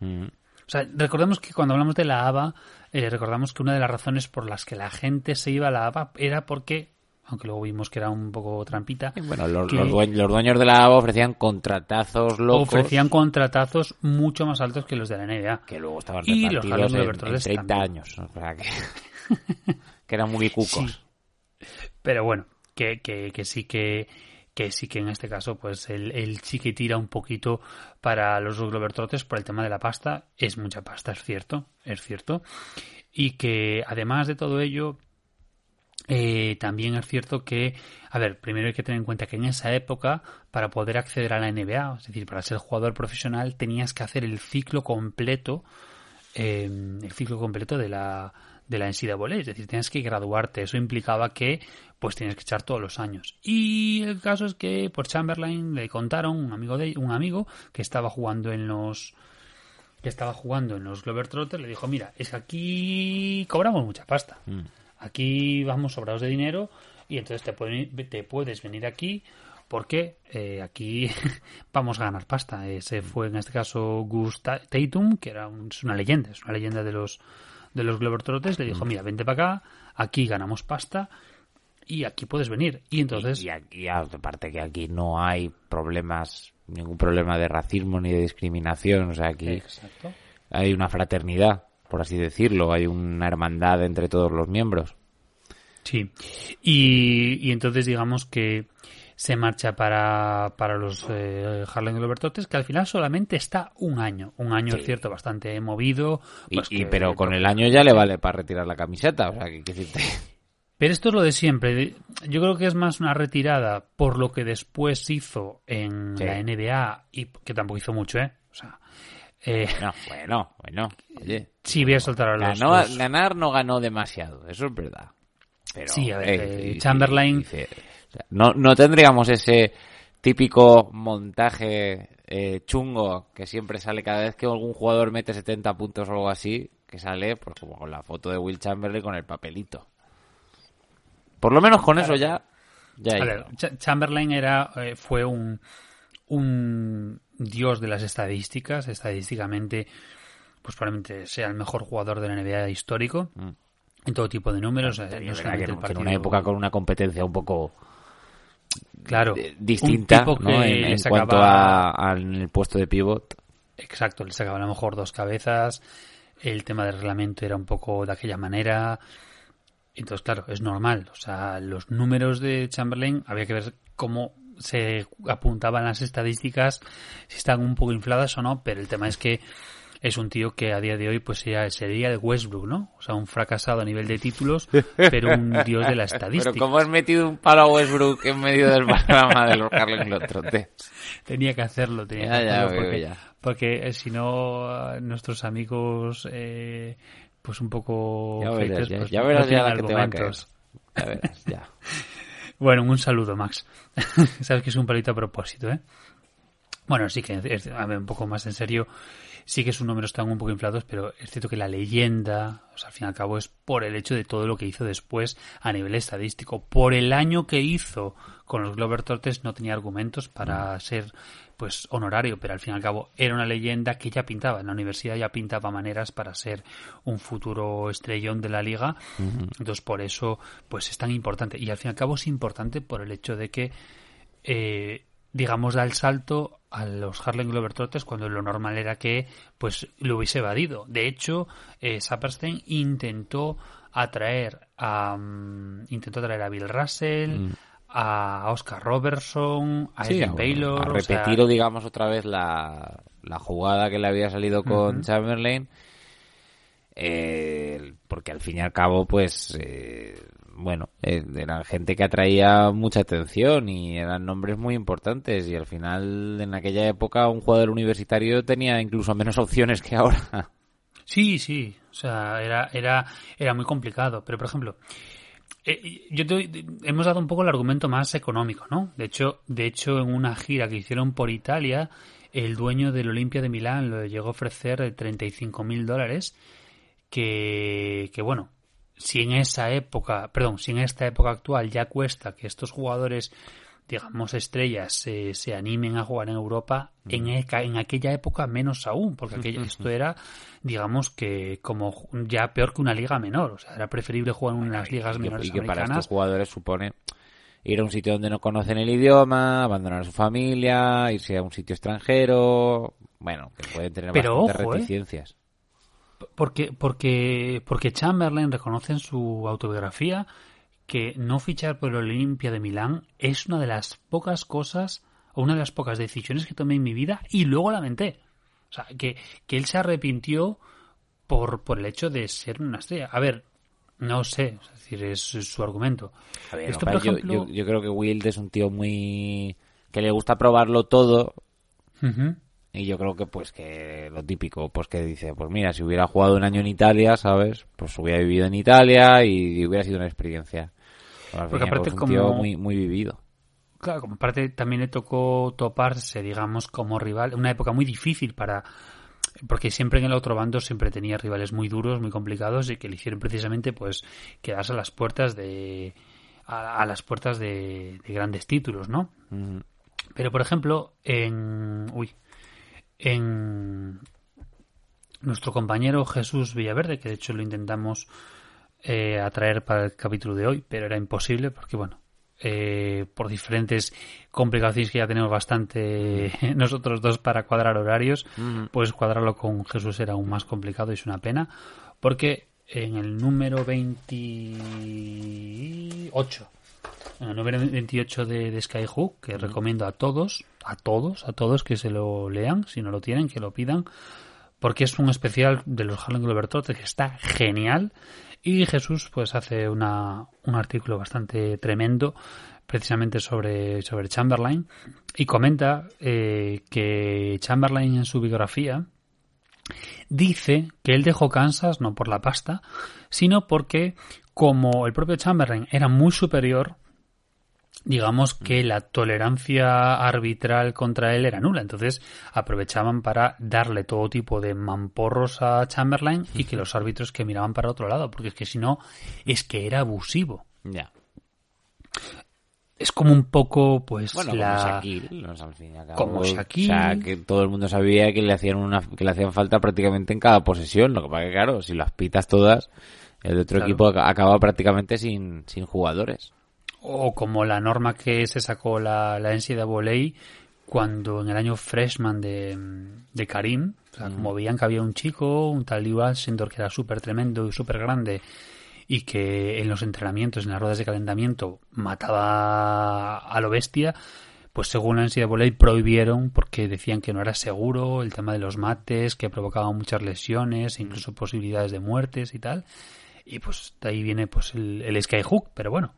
Mm. O sea, recordemos que cuando hablamos de la ABA, eh, recordamos que una de las razones por las que la gente se iba a la ABA era porque, aunque luego vimos que era un poco trampita, Bueno, los, que los dueños, los dueños de la ABA ofrecían contratazos locos ofrecían contratazos mucho más altos que los de la NBA. que luego estaban Y los en, Globetrotters en 30 también. años. O sea, que, que eran muy cucos. Sí. Pero bueno, que, que, que sí que que sí que en este caso pues sí que tira un poquito para los Globetrotters por el tema de la pasta. Es mucha pasta, es cierto, es cierto. Y que además de todo ello, eh, también es cierto que, a ver, primero hay que tener en cuenta que en esa época, para poder acceder a la NBA, es decir, para ser jugador profesional, tenías que hacer el ciclo completo, eh, el ciclo completo de la de la es decir, tienes que graduarte. Eso implicaba que, pues, tienes que echar todos los años. Y el caso es que, por Chamberlain le contaron un amigo de un amigo que estaba jugando en los que estaba jugando en los Globetrotters, le dijo, mira, es que aquí cobramos mucha pasta. Aquí vamos sobrados de dinero y entonces te, pueden- te puedes venir aquí porque eh, aquí vamos a ganar pasta. Ese fue en este caso Gus Ta- Tatum, que era un- es una leyenda, es una leyenda de los de los Globetrotters. Le dijo, mira, vente para acá, aquí ganamos pasta y aquí puedes venir. Y entonces, Y, y aquí, aparte que aquí no hay problemas, ningún problema de racismo ni de discriminación. O sea, aquí exacto. hay una fraternidad, por así decirlo. Hay una hermandad entre todos los miembros. Sí. Y, y entonces digamos que se marcha para, para los eh, Harlem Globetrotters, que al final solamente está un año. Un año, es cierto, bastante movido. Y, pues y- que- pero con el año ya le vale para retirar la camiseta. O sea, que, que decirte. Pero esto es lo de siempre. Yo creo que es más una retirada por lo que después hizo en Sí. la NBA y que tampoco hizo mucho, ¿eh? O sea, eh, No, bueno, bueno. Oye, sí, voy a soltar a los... ganó- los- ganar no ganó demasiado, eso es verdad. Pero, Sí, a ver, eh, Chamberlain- y dice, o sea, no, no tendríamos ese típico montaje eh, chungo que siempre sale cada vez que algún jugador mete 70 puntos o algo así, que sale pues como con la foto de Will Chamberlain con el papelito. Por lo menos con eso ya... ya A ver, Chamberlain era, eh, fue un, un dios de las estadísticas. Estadísticamente, pues probablemente sea el mejor jugador de la NBA histórico. En todo tipo de números. eh, Mm. No en una época con una competencia un poco claro, eh, distinta en, en le sacaba- cuanto al puesto de pivot. Exacto, le sacaba a lo mejor dos cabezas. El tema del reglamento era un poco de aquella manera. Entonces, claro, es normal. O sea, los números de Chamberlain había que ver cómo se apuntaban las estadísticas, si están un poco infladas o no, pero el tema es que es un tío que a día de hoy pues sería, sería de Westbrook, ¿no? O sea, un fracasado a nivel de títulos, pero un dios de la estadística. Pero como has metido un palo a Westbrook en medio del programa de los Globetrotters. Tenía que hacerlo, tenía Ya, que ya, hacerlo veo, porque, ya. porque eh, si no eh, nuestros amigos eh, pues un poco Ya verás, ya, pues, ya no verás ya tienen la que te va a caer. argumentos. Ya verás, ya. Bueno, un saludo, Max. Sabes que es un palito a propósito, ¿eh? Bueno, sí que, es- a ver, un poco más en serio, sí que sus números están un poco inflados, pero es cierto que la leyenda, o sea, al fin y al cabo, es por el hecho de todo lo que hizo después a nivel estadístico. Por el año que hizo con los Globetrotters no tenía argumentos para ser, pues, honorario, pero al fin y al cabo era una leyenda que ya pintaba. En la universidad ya pintaba maneras para ser un futuro estrellón de la liga. Entonces, por eso, pues, es tan importante. Y al fin y al cabo es importante por el hecho de que eh, digamos, da el salto a los Harlem Globetrotters cuando lo normal era que pues lo hubiese evadido. De hecho, eh, Saperstein intentó atraer a mm, intentó atraer a Bill Russell, a Oscar Robertson, a Mm. Sí, a, Baylor, a o sea, repetir, digamos, otra vez la, la jugada que le había salido con. Chamberlain. Eh, porque al fin y al cabo, pues, eh, bueno, eh, eran gente que atraía mucha atención y eran nombres muy importantes. Y al final, en aquella época, un jugador universitario tenía incluso menos opciones que ahora. Sí, sí, o sea, era, era, era muy complicado. Pero, por ejemplo, eh, yo te- hemos dado un poco el argumento más económico, ¿no? De hecho, de hecho, en una gira que hicieron por Italia, el dueño del Olimpia de Milán lo llegó a ofrecer 35 mil dólares, que, que bueno, si en esa época, perdón, si en esta época actual ya cuesta que estos jugadores digamos, estrellas se, se animen a jugar en Europa, en, eca- en aquella época menos aún, porque aquella- esto era, digamos, que como ya peor que una liga menor. O sea, era preferible jugar en unas ligas y que, menores y que para estos jugadores supone ir a un sitio donde no conocen el idioma, abandonar a su familia, irse a un sitio extranjero, bueno, que pueden tener Pero bastantes ojo, ¿eh? Porque, porque, porque Chamberlain reconoce en su autobiografía que no fichar por el Olimpia de Milán es una de las pocas cosas o una de las pocas decisiones que tomé en mi vida y luego lamenté. O sea, que, que él se arrepintió por, por el hecho de ser una estrella. A ver, no sé, es decir, es su argumento. A ver, Esto, por yo- ejemplo... yo, yo creo que Wild es un tío muy... que le gusta probarlo todo. Y yo creo que pues que lo típico, pues que dice, pues mira, si hubiera jugado un año en Italia, ¿sabes? Pues hubiera vivido en Italia y hubiera sido una experiencia. Porque aparte cabo es un tío como- muy, muy vivido. Claro, como parte también le tocó toparse, digamos, como rival, una época muy difícil para... Porque siempre en el otro bando siempre tenía rivales muy duros, muy complicados y que le hicieron precisamente pues quedarse a las puertas de... a, a las puertas de, de grandes títulos, ¿no? Pero por ejemplo, en... Uy, en nuestro compañero Jesús Villaverde, que de hecho lo intentamos eh, atraer para el capítulo de hoy, pero era imposible porque, bueno, eh, por diferentes complicaciones que ya tenemos bastante nosotros dos para cuadrar horarios, pues cuadrarlo con Jesús era aún más complicado y es una pena, porque en el número 28, el número 28 de, de Skyhook, que recomiendo a todos, a todos, a todos que se lo lean, si no lo tienen, que lo pidan, porque es un especial de los Harlem Globetrotters que está genial. Y Jesús pues hace una, un artículo bastante tremendo precisamente sobre, sobre Chamberlain y comenta eh, que Chamberlain en su biografía dice que él dejó Kansas no por la pasta, sino porque como el propio Chamberlain era muy superior, digamos que la tolerancia arbitral contra él era nula. Entonces aprovechaban para darle todo tipo de mamporros a Chamberlain y que los árbitros que miraban para otro lado, porque es que si no, es que era abusivo. Ya. Es como un poco, pues, Bueno, la... como Shaquille, O sea, que todo el mundo sabía que le hacían una, que le hacían falta prácticamente en cada posesión. Lo que pasa que, claro, si las pitas todas, el otro Claro. equipo ac- acaba prácticamente sin, sin jugadores. O como la norma que se sacó la, la NCAA cuando en el año freshman de, de Karim, o sea, como veían que había un chico, un tal Liu Alcindor que era súper tremendo y súper grande y que en los entrenamientos, en las ruedas de calentamiento, mataba a lo bestia, pues según la NCAA prohibieron porque decían que no era seguro el tema de los mates, que provocaban muchas lesiones, incluso posibilidades de muertes y tal. Y pues de ahí viene pues el, el skyhook, pero bueno,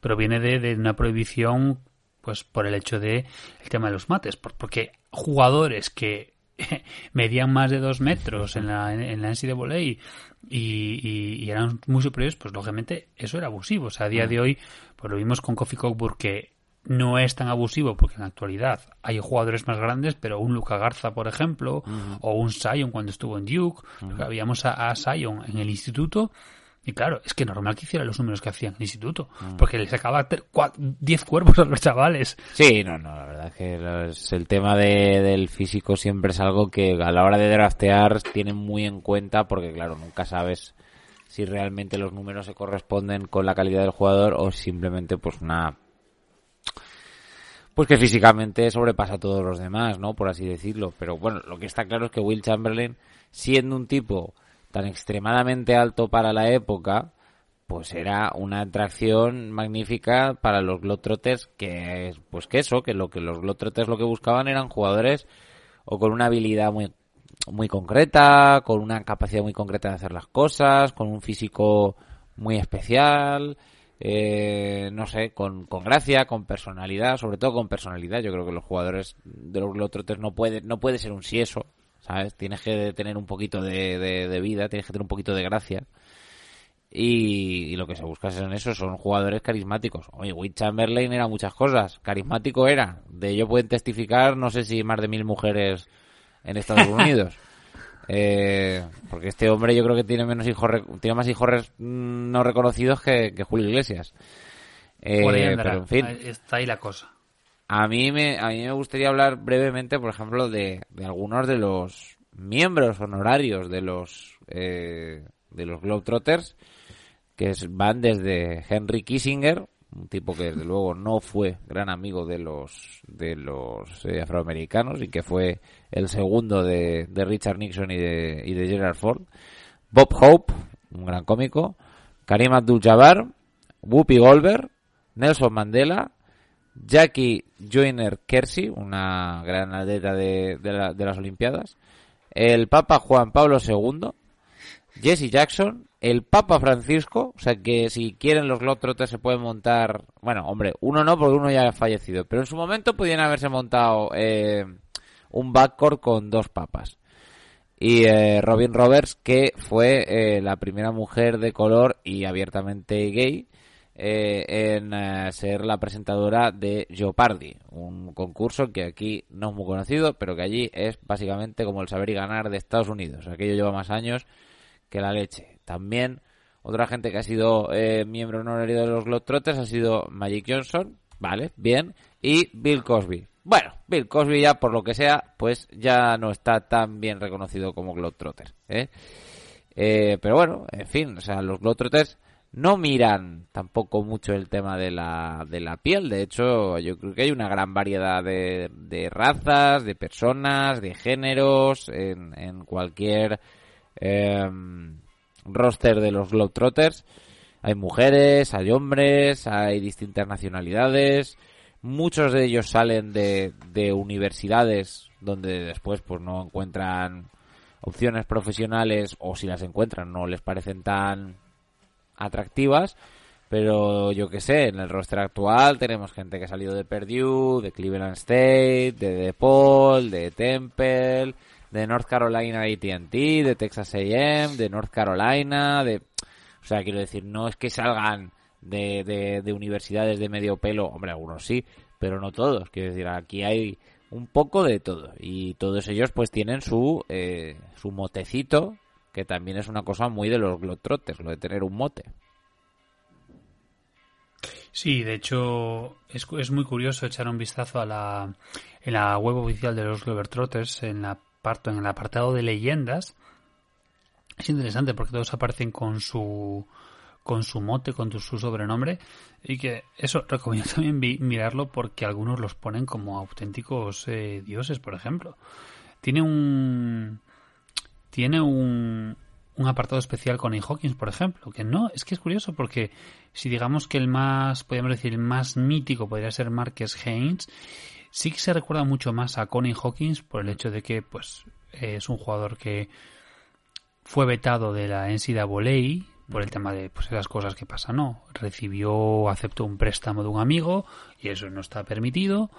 pero viene de, de una prohibición pues por el hecho de el tema de los mates, por- porque jugadores que medían más de dos metros en la, en la NCAA y, y, y eran muy superiores, pues lógicamente eso era abusivo. O sea, a día de hoy, pues lo vimos con Kofi Cockburn que no es tan abusivo porque en la actualidad hay jugadores más grandes, pero un Luca Garza, por ejemplo, o un Sion cuando estuvo en Duke, porque habíamos a, a Sion en el instituto y claro, es que normal que hiciera los números que hacía en el instituto, porque le sacaba 10 cuerpos a los chavales. Sí, no, no, la verdad es que los- el tema de- del físico siempre es algo que a la hora de draftear tienen muy en cuenta porque, claro, nunca sabes si realmente los números se corresponden con la calidad del jugador o simplemente pues una pues que físicamente sobrepasa a todos los demás, ¿no? Por así decirlo. Pero bueno, lo que está claro es que Will Chamberlain, siendo un tipo tan extremadamente alto para la época, pues era una atracción magnífica para los Globetrotters que es, pues que eso, que lo que los Globetrotters lo que buscaban eran jugadores o con una habilidad muy muy concreta, con una capacidad muy concreta de hacer las cosas, con un físico muy especial, eh, no sé, con, con gracia, con personalidad, sobre todo con personalidad. Yo creo que los jugadores de los Globetrotters no puede, no puede ser un sieso, ¿sabes? Tienes que tener un poquito de, de, de vida, tienes que tener un poquito de gracia. Y, y lo que se busca en eso son jugadores carismáticos. Oye, Will Chamberlain era muchas cosas. Carismático era. De ello pueden testificar, no sé si más de mil mujeres en Estados Unidos. Eh, porque este hombre yo creo que tiene menos hijos, tiene más hijos no reconocidos que, que Julio Iglesias. Eh, pero en fin. Está ahí la cosa. A mí me, a mí me gustaría hablar brevemente, por ejemplo, de, de algunos de los miembros honorarios de los eh, de los Globetrotters, que van desde Henry Kissinger, un tipo que desde luego no fue gran amigo de los de los eh, afroamericanos y que fue el segundo de, de Richard Nixon y de, y de Gerald Ford, Bob Hope, un gran cómico, Karim Abdul-Jabbar, Whoopi Goldberg, Nelson Mandela, Jackie Joyner Kersey, una gran atleta de, de la- de las Olimpiadas, el Papa Juan Pablo II, Jesse Jackson, el Papa Francisco, o sea que si quieren los Globetrotters se pueden montar, bueno, hombre, uno no porque uno ya ha fallecido, pero en su momento podían haberse montado eh, un backcourt con dos papas. Y eh, Robin Roberts, que fue eh, la primera mujer de color y abiertamente gay eh, en eh, ser la presentadora de Jeopardy, un concurso que aquí no es muy conocido, pero que allí es básicamente como el saber y ganar de Estados Unidos. Aquello lleva más años que la leche. También otra gente que ha sido eh, miembro honorario de los Globetrotters ha sido Magic Johnson, vale, bien, y Bill Cosby. Bueno, Bill Cosby ya por lo que sea, pues ya no está tan bien reconocido como Globetrotter, ¿eh? Eh, pero bueno, en fin, o sea, los Globetrotters no miran tampoco mucho el tema de la, de la piel. De hecho, yo creo que hay una gran variedad de, de razas, de personas, de géneros en, en cualquier em, roster de los Globetrotters. Hay mujeres, hay hombres, hay distintas nacionalidades. Muchos de ellos salen de, de universidades donde después pues no encuentran opciones profesionales o si las encuentran no les parecen tan atractivas. Pero yo que sé, en el roster actual tenemos gente que ha salido de Purdue, de Cleveland State, de DePaul, de Temple, de North Carolina AT&T, de Texas A&M, de North Carolina, de... O sea, quiero decir, no es que salgan de, de, de universidades de medio pelo, hombre, algunos sí, pero no todos. Quiero decir, aquí hay un poco de todo y todos ellos pues tienen su, eh, su motecito, que también es una cosa muy de los globetrotters, lo de tener un mote. Sí, de hecho es, es muy curioso echar un vistazo a la en la web oficial de los Globetrotters en la en el apartado de leyendas. Es interesante porque todos aparecen con su con su mote, con su sobrenombre y que eso recomiendo también mirarlo porque algunos los ponen como auténticos eh, dioses, por ejemplo. Tiene un tiene un, un apartado especial con. Hawkins, por ejemplo, que no, es que es curioso porque si digamos que el más, podríamos decir, el más mítico podría ser Marques Haynes, sí que se recuerda mucho más a Connie Hawkins por el hecho de que, pues, es un jugador que fue vetado de la NCAA por el tema de pues esas cosas que pasan, ¿no? Recibió, aceptó un préstamo de un amigo y eso no está permitido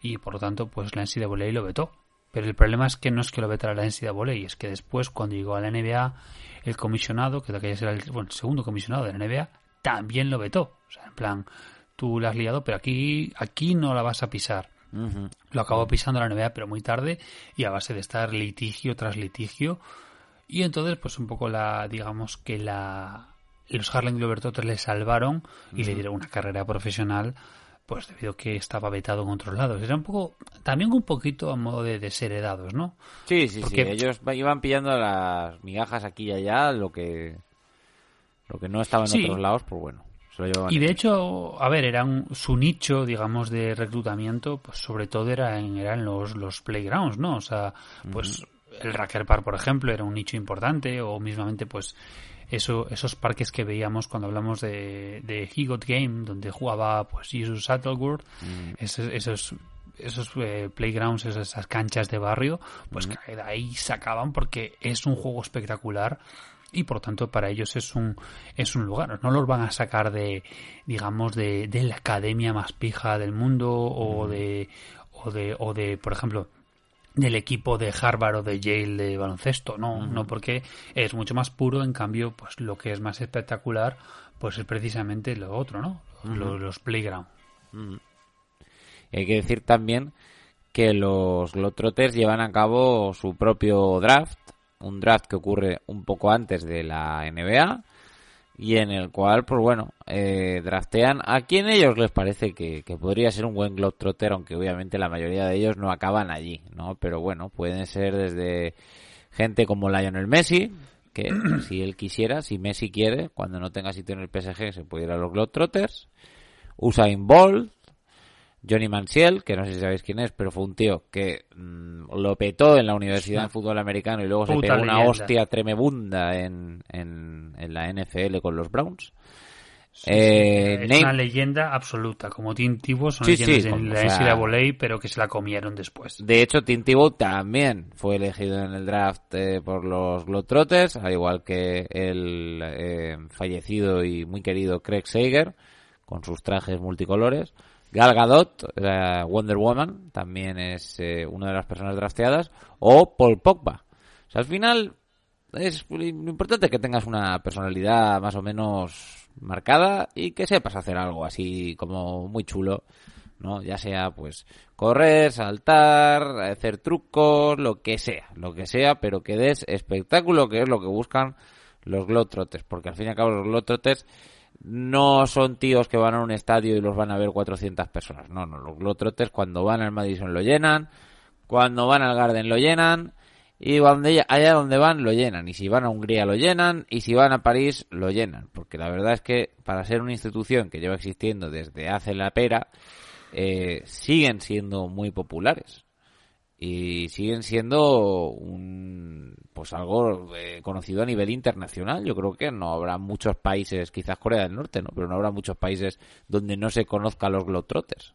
y por lo tanto pues la NCAA lo vetó. Pero el problema es que no es que lo vetara la NCAA, es que después cuando llegó a la NBA el comisionado, que de aquella era el, bueno, el segundo comisionado de la NBA, también lo vetó. O sea, en plan, tú la has liado, pero aquí, aquí no la vas a pisar. Lo acabó pisando la NBA, pero muy tarde y a base de estar litigio tras litigio. Y entonces, pues un poco la, digamos que la, los Harlem Globetrotters le salvaron y le dieron una carrera profesional, pues debido a que estaba vetado en otros lados. Era un poco, también un poquito a modo de desheredados, ¿no? Sí, sí, Porque- sí. Ellos iban pillando las migajas aquí y allá, lo que lo que no estaba en Sí. otros lados, pues bueno, se lo llevaban. Y de hecho, a ver, era un- su nicho, digamos, de reclutamiento, pues sobre todo era en, eran los, los playgrounds, ¿no? O sea, pues el Racker Park, por ejemplo, era un nicho importante, o mismamente, pues, eso, esos parques que veíamos cuando hablamos de, de He Got Game, donde jugaba, pues, Jesus Sattleworth, esos, esos, esos eh, playgrounds, esas, esas canchas de barrio, pues que de ahí sacaban porque es un juego espectacular y por tanto para ellos es un es un lugar. No los van a sacar de digamos de, de la academia más pija del mundo o de o de o de por ejemplo del equipo de Harvard o de Yale de baloncesto no no porque es mucho más puro en cambio pues lo que es más espectacular pues es precisamente lo otro no Lo- los playground Y hay que decir también que los Globetrotters llevan a cabo su propio draft, un draft que ocurre un poco antes de la NBA y en el cual, pues bueno, eh, draftean a quien ellos les parece que, que podría ser un buen Globetrotter, aunque obviamente la mayoría de ellos no acaban allí, ¿no? Pero bueno, pueden ser desde gente como Lionel Messi, que si él quisiera, si Messi quiere, cuando no tenga sitio en el PSG se puede ir a los Globetrotters, Usain Bolt, Johnny Manziel, que no sé si sabéis quién es, pero fue un tío que mm, lo petó en la Universidad de Fútbol Americano y luego se pegó una hostia tremebunda en, en, en la NFL con los Browns. Eh, es una leyenda absoluta, como Tim Tebow son Sí, leyendas sí, en la o sea- pero que se la comieron después. De hecho, Tim Tebow también fue elegido en el draft eh, por los Globetrotters, al igual que el eh, fallecido y muy querido Craig Sager, con sus trajes multicolores. Gal Gadot, Wonder Woman, también es eh, una de las personas drafteadas. O Paul Pogba. O sea, al final, es importante que tengas una personalidad más o menos marcada y que sepas hacer algo así como muy chulo, ¿no? Ya sea pues correr, saltar, hacer trucos, lo que sea, lo que sea, pero que des espectáculo, que es lo que buscan los Globetrotters, porque al fin y al cabo los Globetrotters no son tíos que van a un estadio y los van a ver 400 personas, no, no, los Globetrotters cuando van al Madison lo llenan, cuando van al Garden lo llenan, y donde, allá donde van lo llenan. Y si van a Hungría lo llenan. Y si van a París lo llenan. Porque la verdad es que para ser una institución que lleva existiendo desde hace la pera, eh, siguen siendo muy populares. Y siguen siendo un, pues algo eh, conocido a nivel internacional. Yo creo que no habrá muchos países, quizás Corea del Norte, ¿no? Pero no habrá muchos países donde no se conozca a los Globetrotters.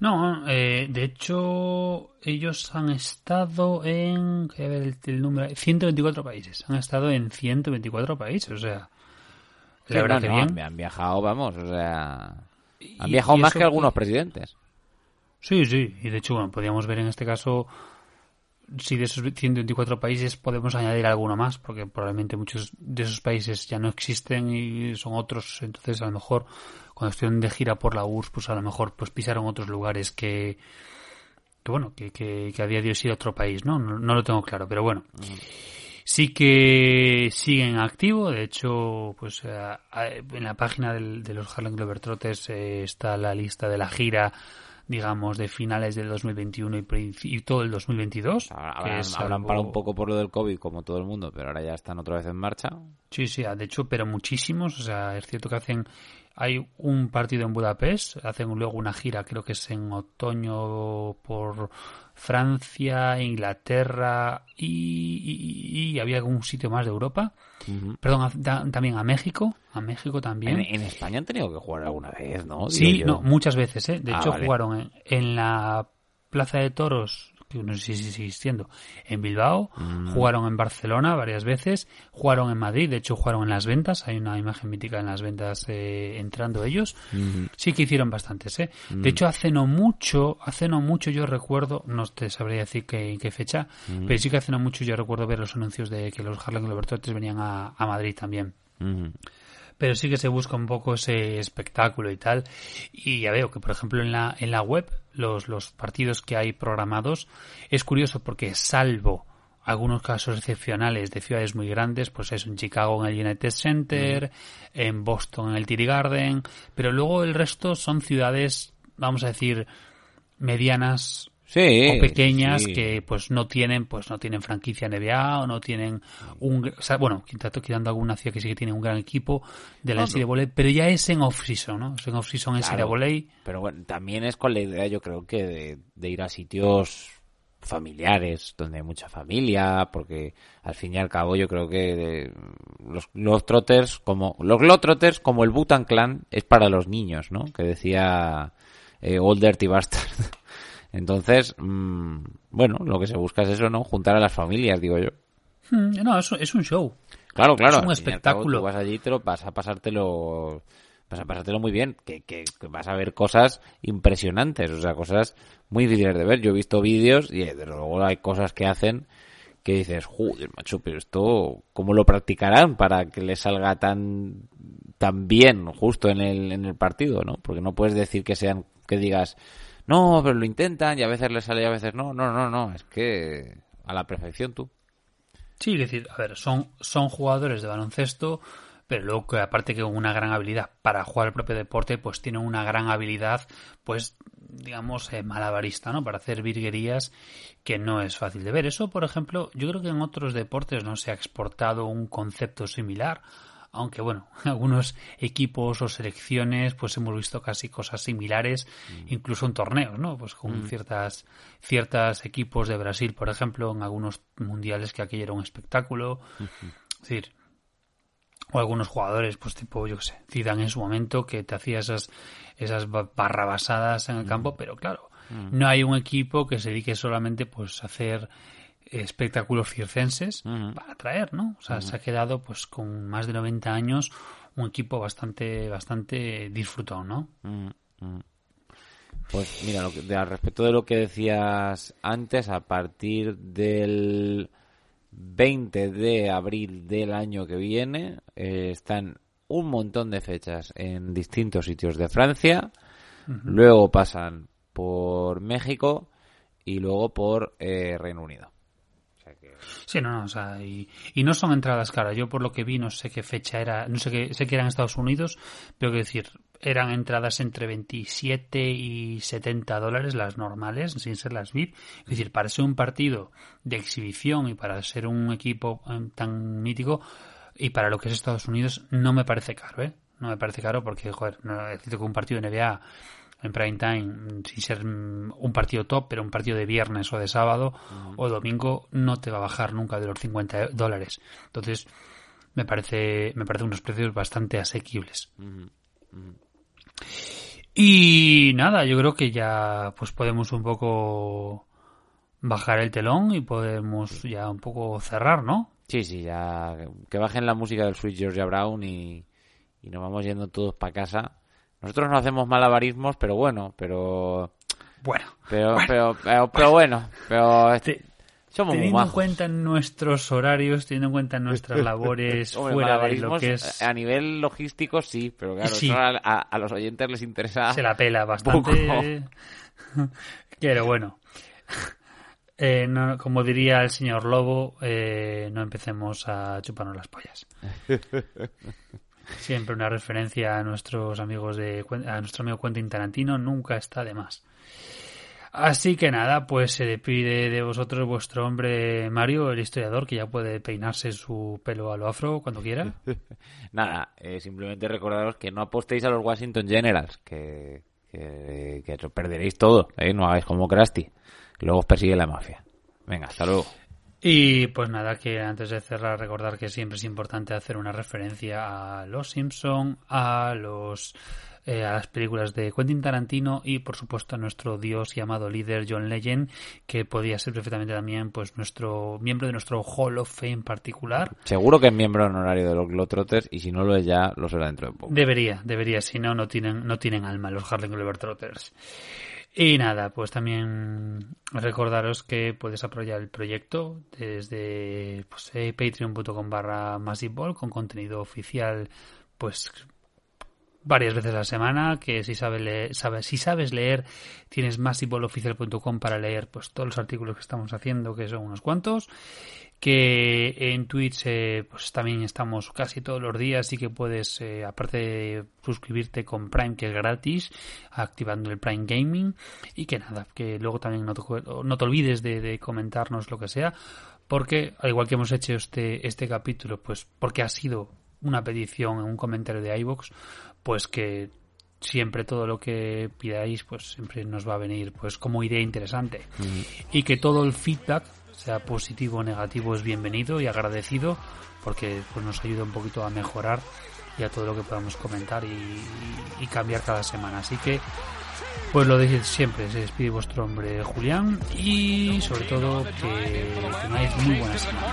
No, eh, de hecho, ellos han estado en. voy a ver el, el número. 124 países. Han estado en 124 países, o sea. La verdad no, que no, bien. Han viajado, vamos, o sea... Han Y- viajado y más que algunos que- presidentes. Sí, sí. Y de hecho, bueno, podríamos ver en este caso. Si de esos 124 países podemos añadir alguno más, porque probablemente muchos de esos países ya no existen y son otros. Entonces, a lo mejor, cuando estuvieron de gira por la URSS, pues a lo mejor pues pisaron otros lugares que, que bueno, que, que, que a día de otro país, ¿no? ¿no? no lo tengo claro, pero bueno. Sí que siguen activo, de hecho, pues eh, en la página de los Harlem Globetrotters eh, está la lista de la gira, digamos, de finales del 2021 y, y todo el 2022. Ahora- Habrán, parado un poco por lo del COVID, como todo el mundo, pero ahora ya están otra vez en marcha. Sí, sí, de hecho, pero muchísimos. O sea, es cierto que hacen. Hay un partido en Budapest, hacen luego una gira, creo que es en otoño por Francia, Inglaterra y, y- y había algún sitio más de Europa. Perdón, a- da- también a México. A México también. En, en España han tenido que jugar alguna vez, ¿no? Sí, yo. no, muchas veces, ¿eh? De Ah, hecho, vale. jugaron en, en la Plaza de Toros, que no sé si sigue existiendo, en Bilbao, Mm. jugaron en Barcelona varias veces, jugaron en Madrid, de hecho jugaron en las ventas, hay una imagen mítica en las ventas eh, entrando ellos, sí que hicieron bastantes, ¿eh? Mm. De hecho, hace no mucho, hace no mucho yo recuerdo, no te sabría decir qué, qué fecha, Mm. pero sí que hace no mucho yo recuerdo ver los anuncios de que los Harlem Globetrotters venían a, a Madrid también Ujú. Pero sí que se busca un poco ese espectáculo y tal. Y ya veo que, por ejemplo, en la, en la web, los, los partidos que hay programados, es curioso porque salvo algunos casos excepcionales de ciudades muy grandes, pues es en Chicago en el United Center, en Boston en el TD Garden, pero luego el resto son ciudades, vamos a decir, medianas Sí. o pequeñas sí. que pues no tienen pues no tienen franquicia NBA o no tienen un o sea, bueno quitando, quitando alguna ciudad que sí que tiene un gran equipo de la NCAA pero ya es en off season no es en off season Claro. NCAA Pero bueno, también es con la idea, yo creo que de, de ir a sitios familiares, donde hay mucha familia, porque al fin y al cabo yo creo que de- los, los trotters, como, los como el Butan Clan, es para los niños, ¿no? Que decía eh, Old Dirty Bastard. Entonces, mm, bueno, lo que se busca es eso, ¿no? Juntar a las familias, digo yo. Hmm, no es, es un show Claro, claro. Es un cabo, espectáculo. Tú vas allí y te lo vas a pasártelo, vas a pasártelo muy bien, que, que, que vas a ver cosas impresionantes, o sea, cosas muy difíciles de ver. Yo he visto vídeos y eh, desde luego hay cosas que hacen que dices, joder, macho, pero esto, ¿cómo lo practicarán para que les salga tan, tan bien justo en el, en el partido, no? Porque no puedes decir que sean, que digas, no, pero lo intentan y a veces les sale y a veces no, no, no, no, es que a la perfección tú. sí es decir a ver son son jugadores de baloncesto pero luego que aparte que con una gran habilidad para jugar el propio deporte, pues tiene una gran habilidad, pues digamos, eh, malabarista, ¿no? Para hacer virguerías que no es fácil de ver. Eso, por ejemplo, yo creo que en otros deportes no se ha exportado un concepto similar aunque bueno, en algunos equipos o selecciones pues hemos visto casi cosas similares, incluso en torneos, ¿no? Pues con ciertas ciertas equipos de Brasil, por ejemplo, en algunos mundiales que aquello era un espectáculo. Es decir, o algunos jugadores, pues tipo, yo qué sé, Zidane en su momento, que te hacía esas, esas ba- barrabasadas en el campo, pero claro, no hay un equipo que se dedique solamente pues a hacer espectáculos circenses para atraer, ¿no? O sea, se ha quedado pues con más de 90 años un equipo bastante, bastante disfrutado, ¿no? Pues mira, lo que, de, al respecto de lo que decías antes, a partir del 20 de abril del año que viene, eh, están un montón de fechas en distintos sitios de Francia, luego pasan por México y luego por eh, Reino Unido. Sí, no, no, o sea, y, y no son entradas caras. Yo por lo que vi no sé qué fecha era, no sé qué, sé que eran Estados Unidos, pero que decir, eran entradas entre 27 y 70 dólares las normales, sin ser las VIP. Es decir, para ser un partido de exhibición y para ser un equipo eh, tan mítico y para lo que es Estados Unidos no me parece caro, ¿eh? No me parece caro porque, joder, no, es cierto que un partido de NBA en prime time, sin ser mm, un partido top, pero un partido de viernes o de sábado o domingo no te va a bajar nunca de los 50 dólares. Entonces, me parece, me parece unos precios bastante asequibles. Y nada, yo creo que ya pues podemos un poco bajar el telón y podemos ya un poco cerrar, ¿no? Sí, sí, ya que bajen la música del Sweet Georgia Brown y, y nos vamos yendo todos para casa. Nosotros no hacemos malabarismos, pero bueno, pero Bueno, pero pero pero, pero bueno, pero este, muy teniendo en cuenta nuestros horarios, teniendo en cuenta nuestras labores Hombre, fuera de lo que es... a nivel logístico sí, pero claro, Sí. a, a- a los oyentes les interesa. se la pela poco. bastante. Pero bueno. Eh, no- como diría el señor Lobo, eh, no empecemos a chuparnos las pollas. Siempre una referencia a nuestros amigos de a nuestro amigo Quentin Tarantino nunca está de más. Así que nada, pues se despide de vosotros vuestro hombre Mario, el historiador, que ya puede peinarse su pelo a lo afro cuando quiera. Nada, eh, simplemente recordaros que no apostéis a los Washington Generals, que, que, que perderéis todo, ¿eh? no hagáis como Krusty, luego os persigue la mafia. Venga, hasta luego. Y pues nada, que antes de cerrar recordar que siempre es importante hacer una referencia a Los Simpson, a los eh, a las películas de Quentin Tarantino y por supuesto a nuestro dios llamado líder John Legend, que podía ser perfectamente también pues nuestro miembro de nuestro Hall of Fame particular. Seguro que es miembro honorario de los Globetrotters y si no lo es ya, lo será dentro de poco. Debería, debería, si no, no tienen, no tienen alma los Harlem Globetrotters. Y nada, pues también recordaros que puedes apoyar el proyecto desde pues, eh, patreon.com barra con contenido oficial pues varias veces a la semana, que si sabes leer, si sabes leer, tienes massiveball.oficial.com para leer pues todos los artículos que estamos haciendo, que son unos cuantos, que en Twitch eh, pues también estamos casi todos los días, así que puedes, eh, aparte de suscribirte con Prime, que es gratis, activando el Prime Gaming, y que nada, que luego también no te, no te olvides de, de comentarnos lo que sea, porque al igual que hemos hecho este, este capítulo, pues porque ha sido una petición en un comentario de iVoox, pues que siempre todo lo que pidáis pues siempre nos va a venir pues como idea interesante. Y que todo el feedback sea positivo o negativo es bienvenido y agradecido porque pues nos ayuda un poquito a mejorar y a todo lo que podamos comentar y, y- cambiar cada semana. Así que pues lo de siempre se despide vuestro hombre Julián y sobre todo que tengáis muy buena semana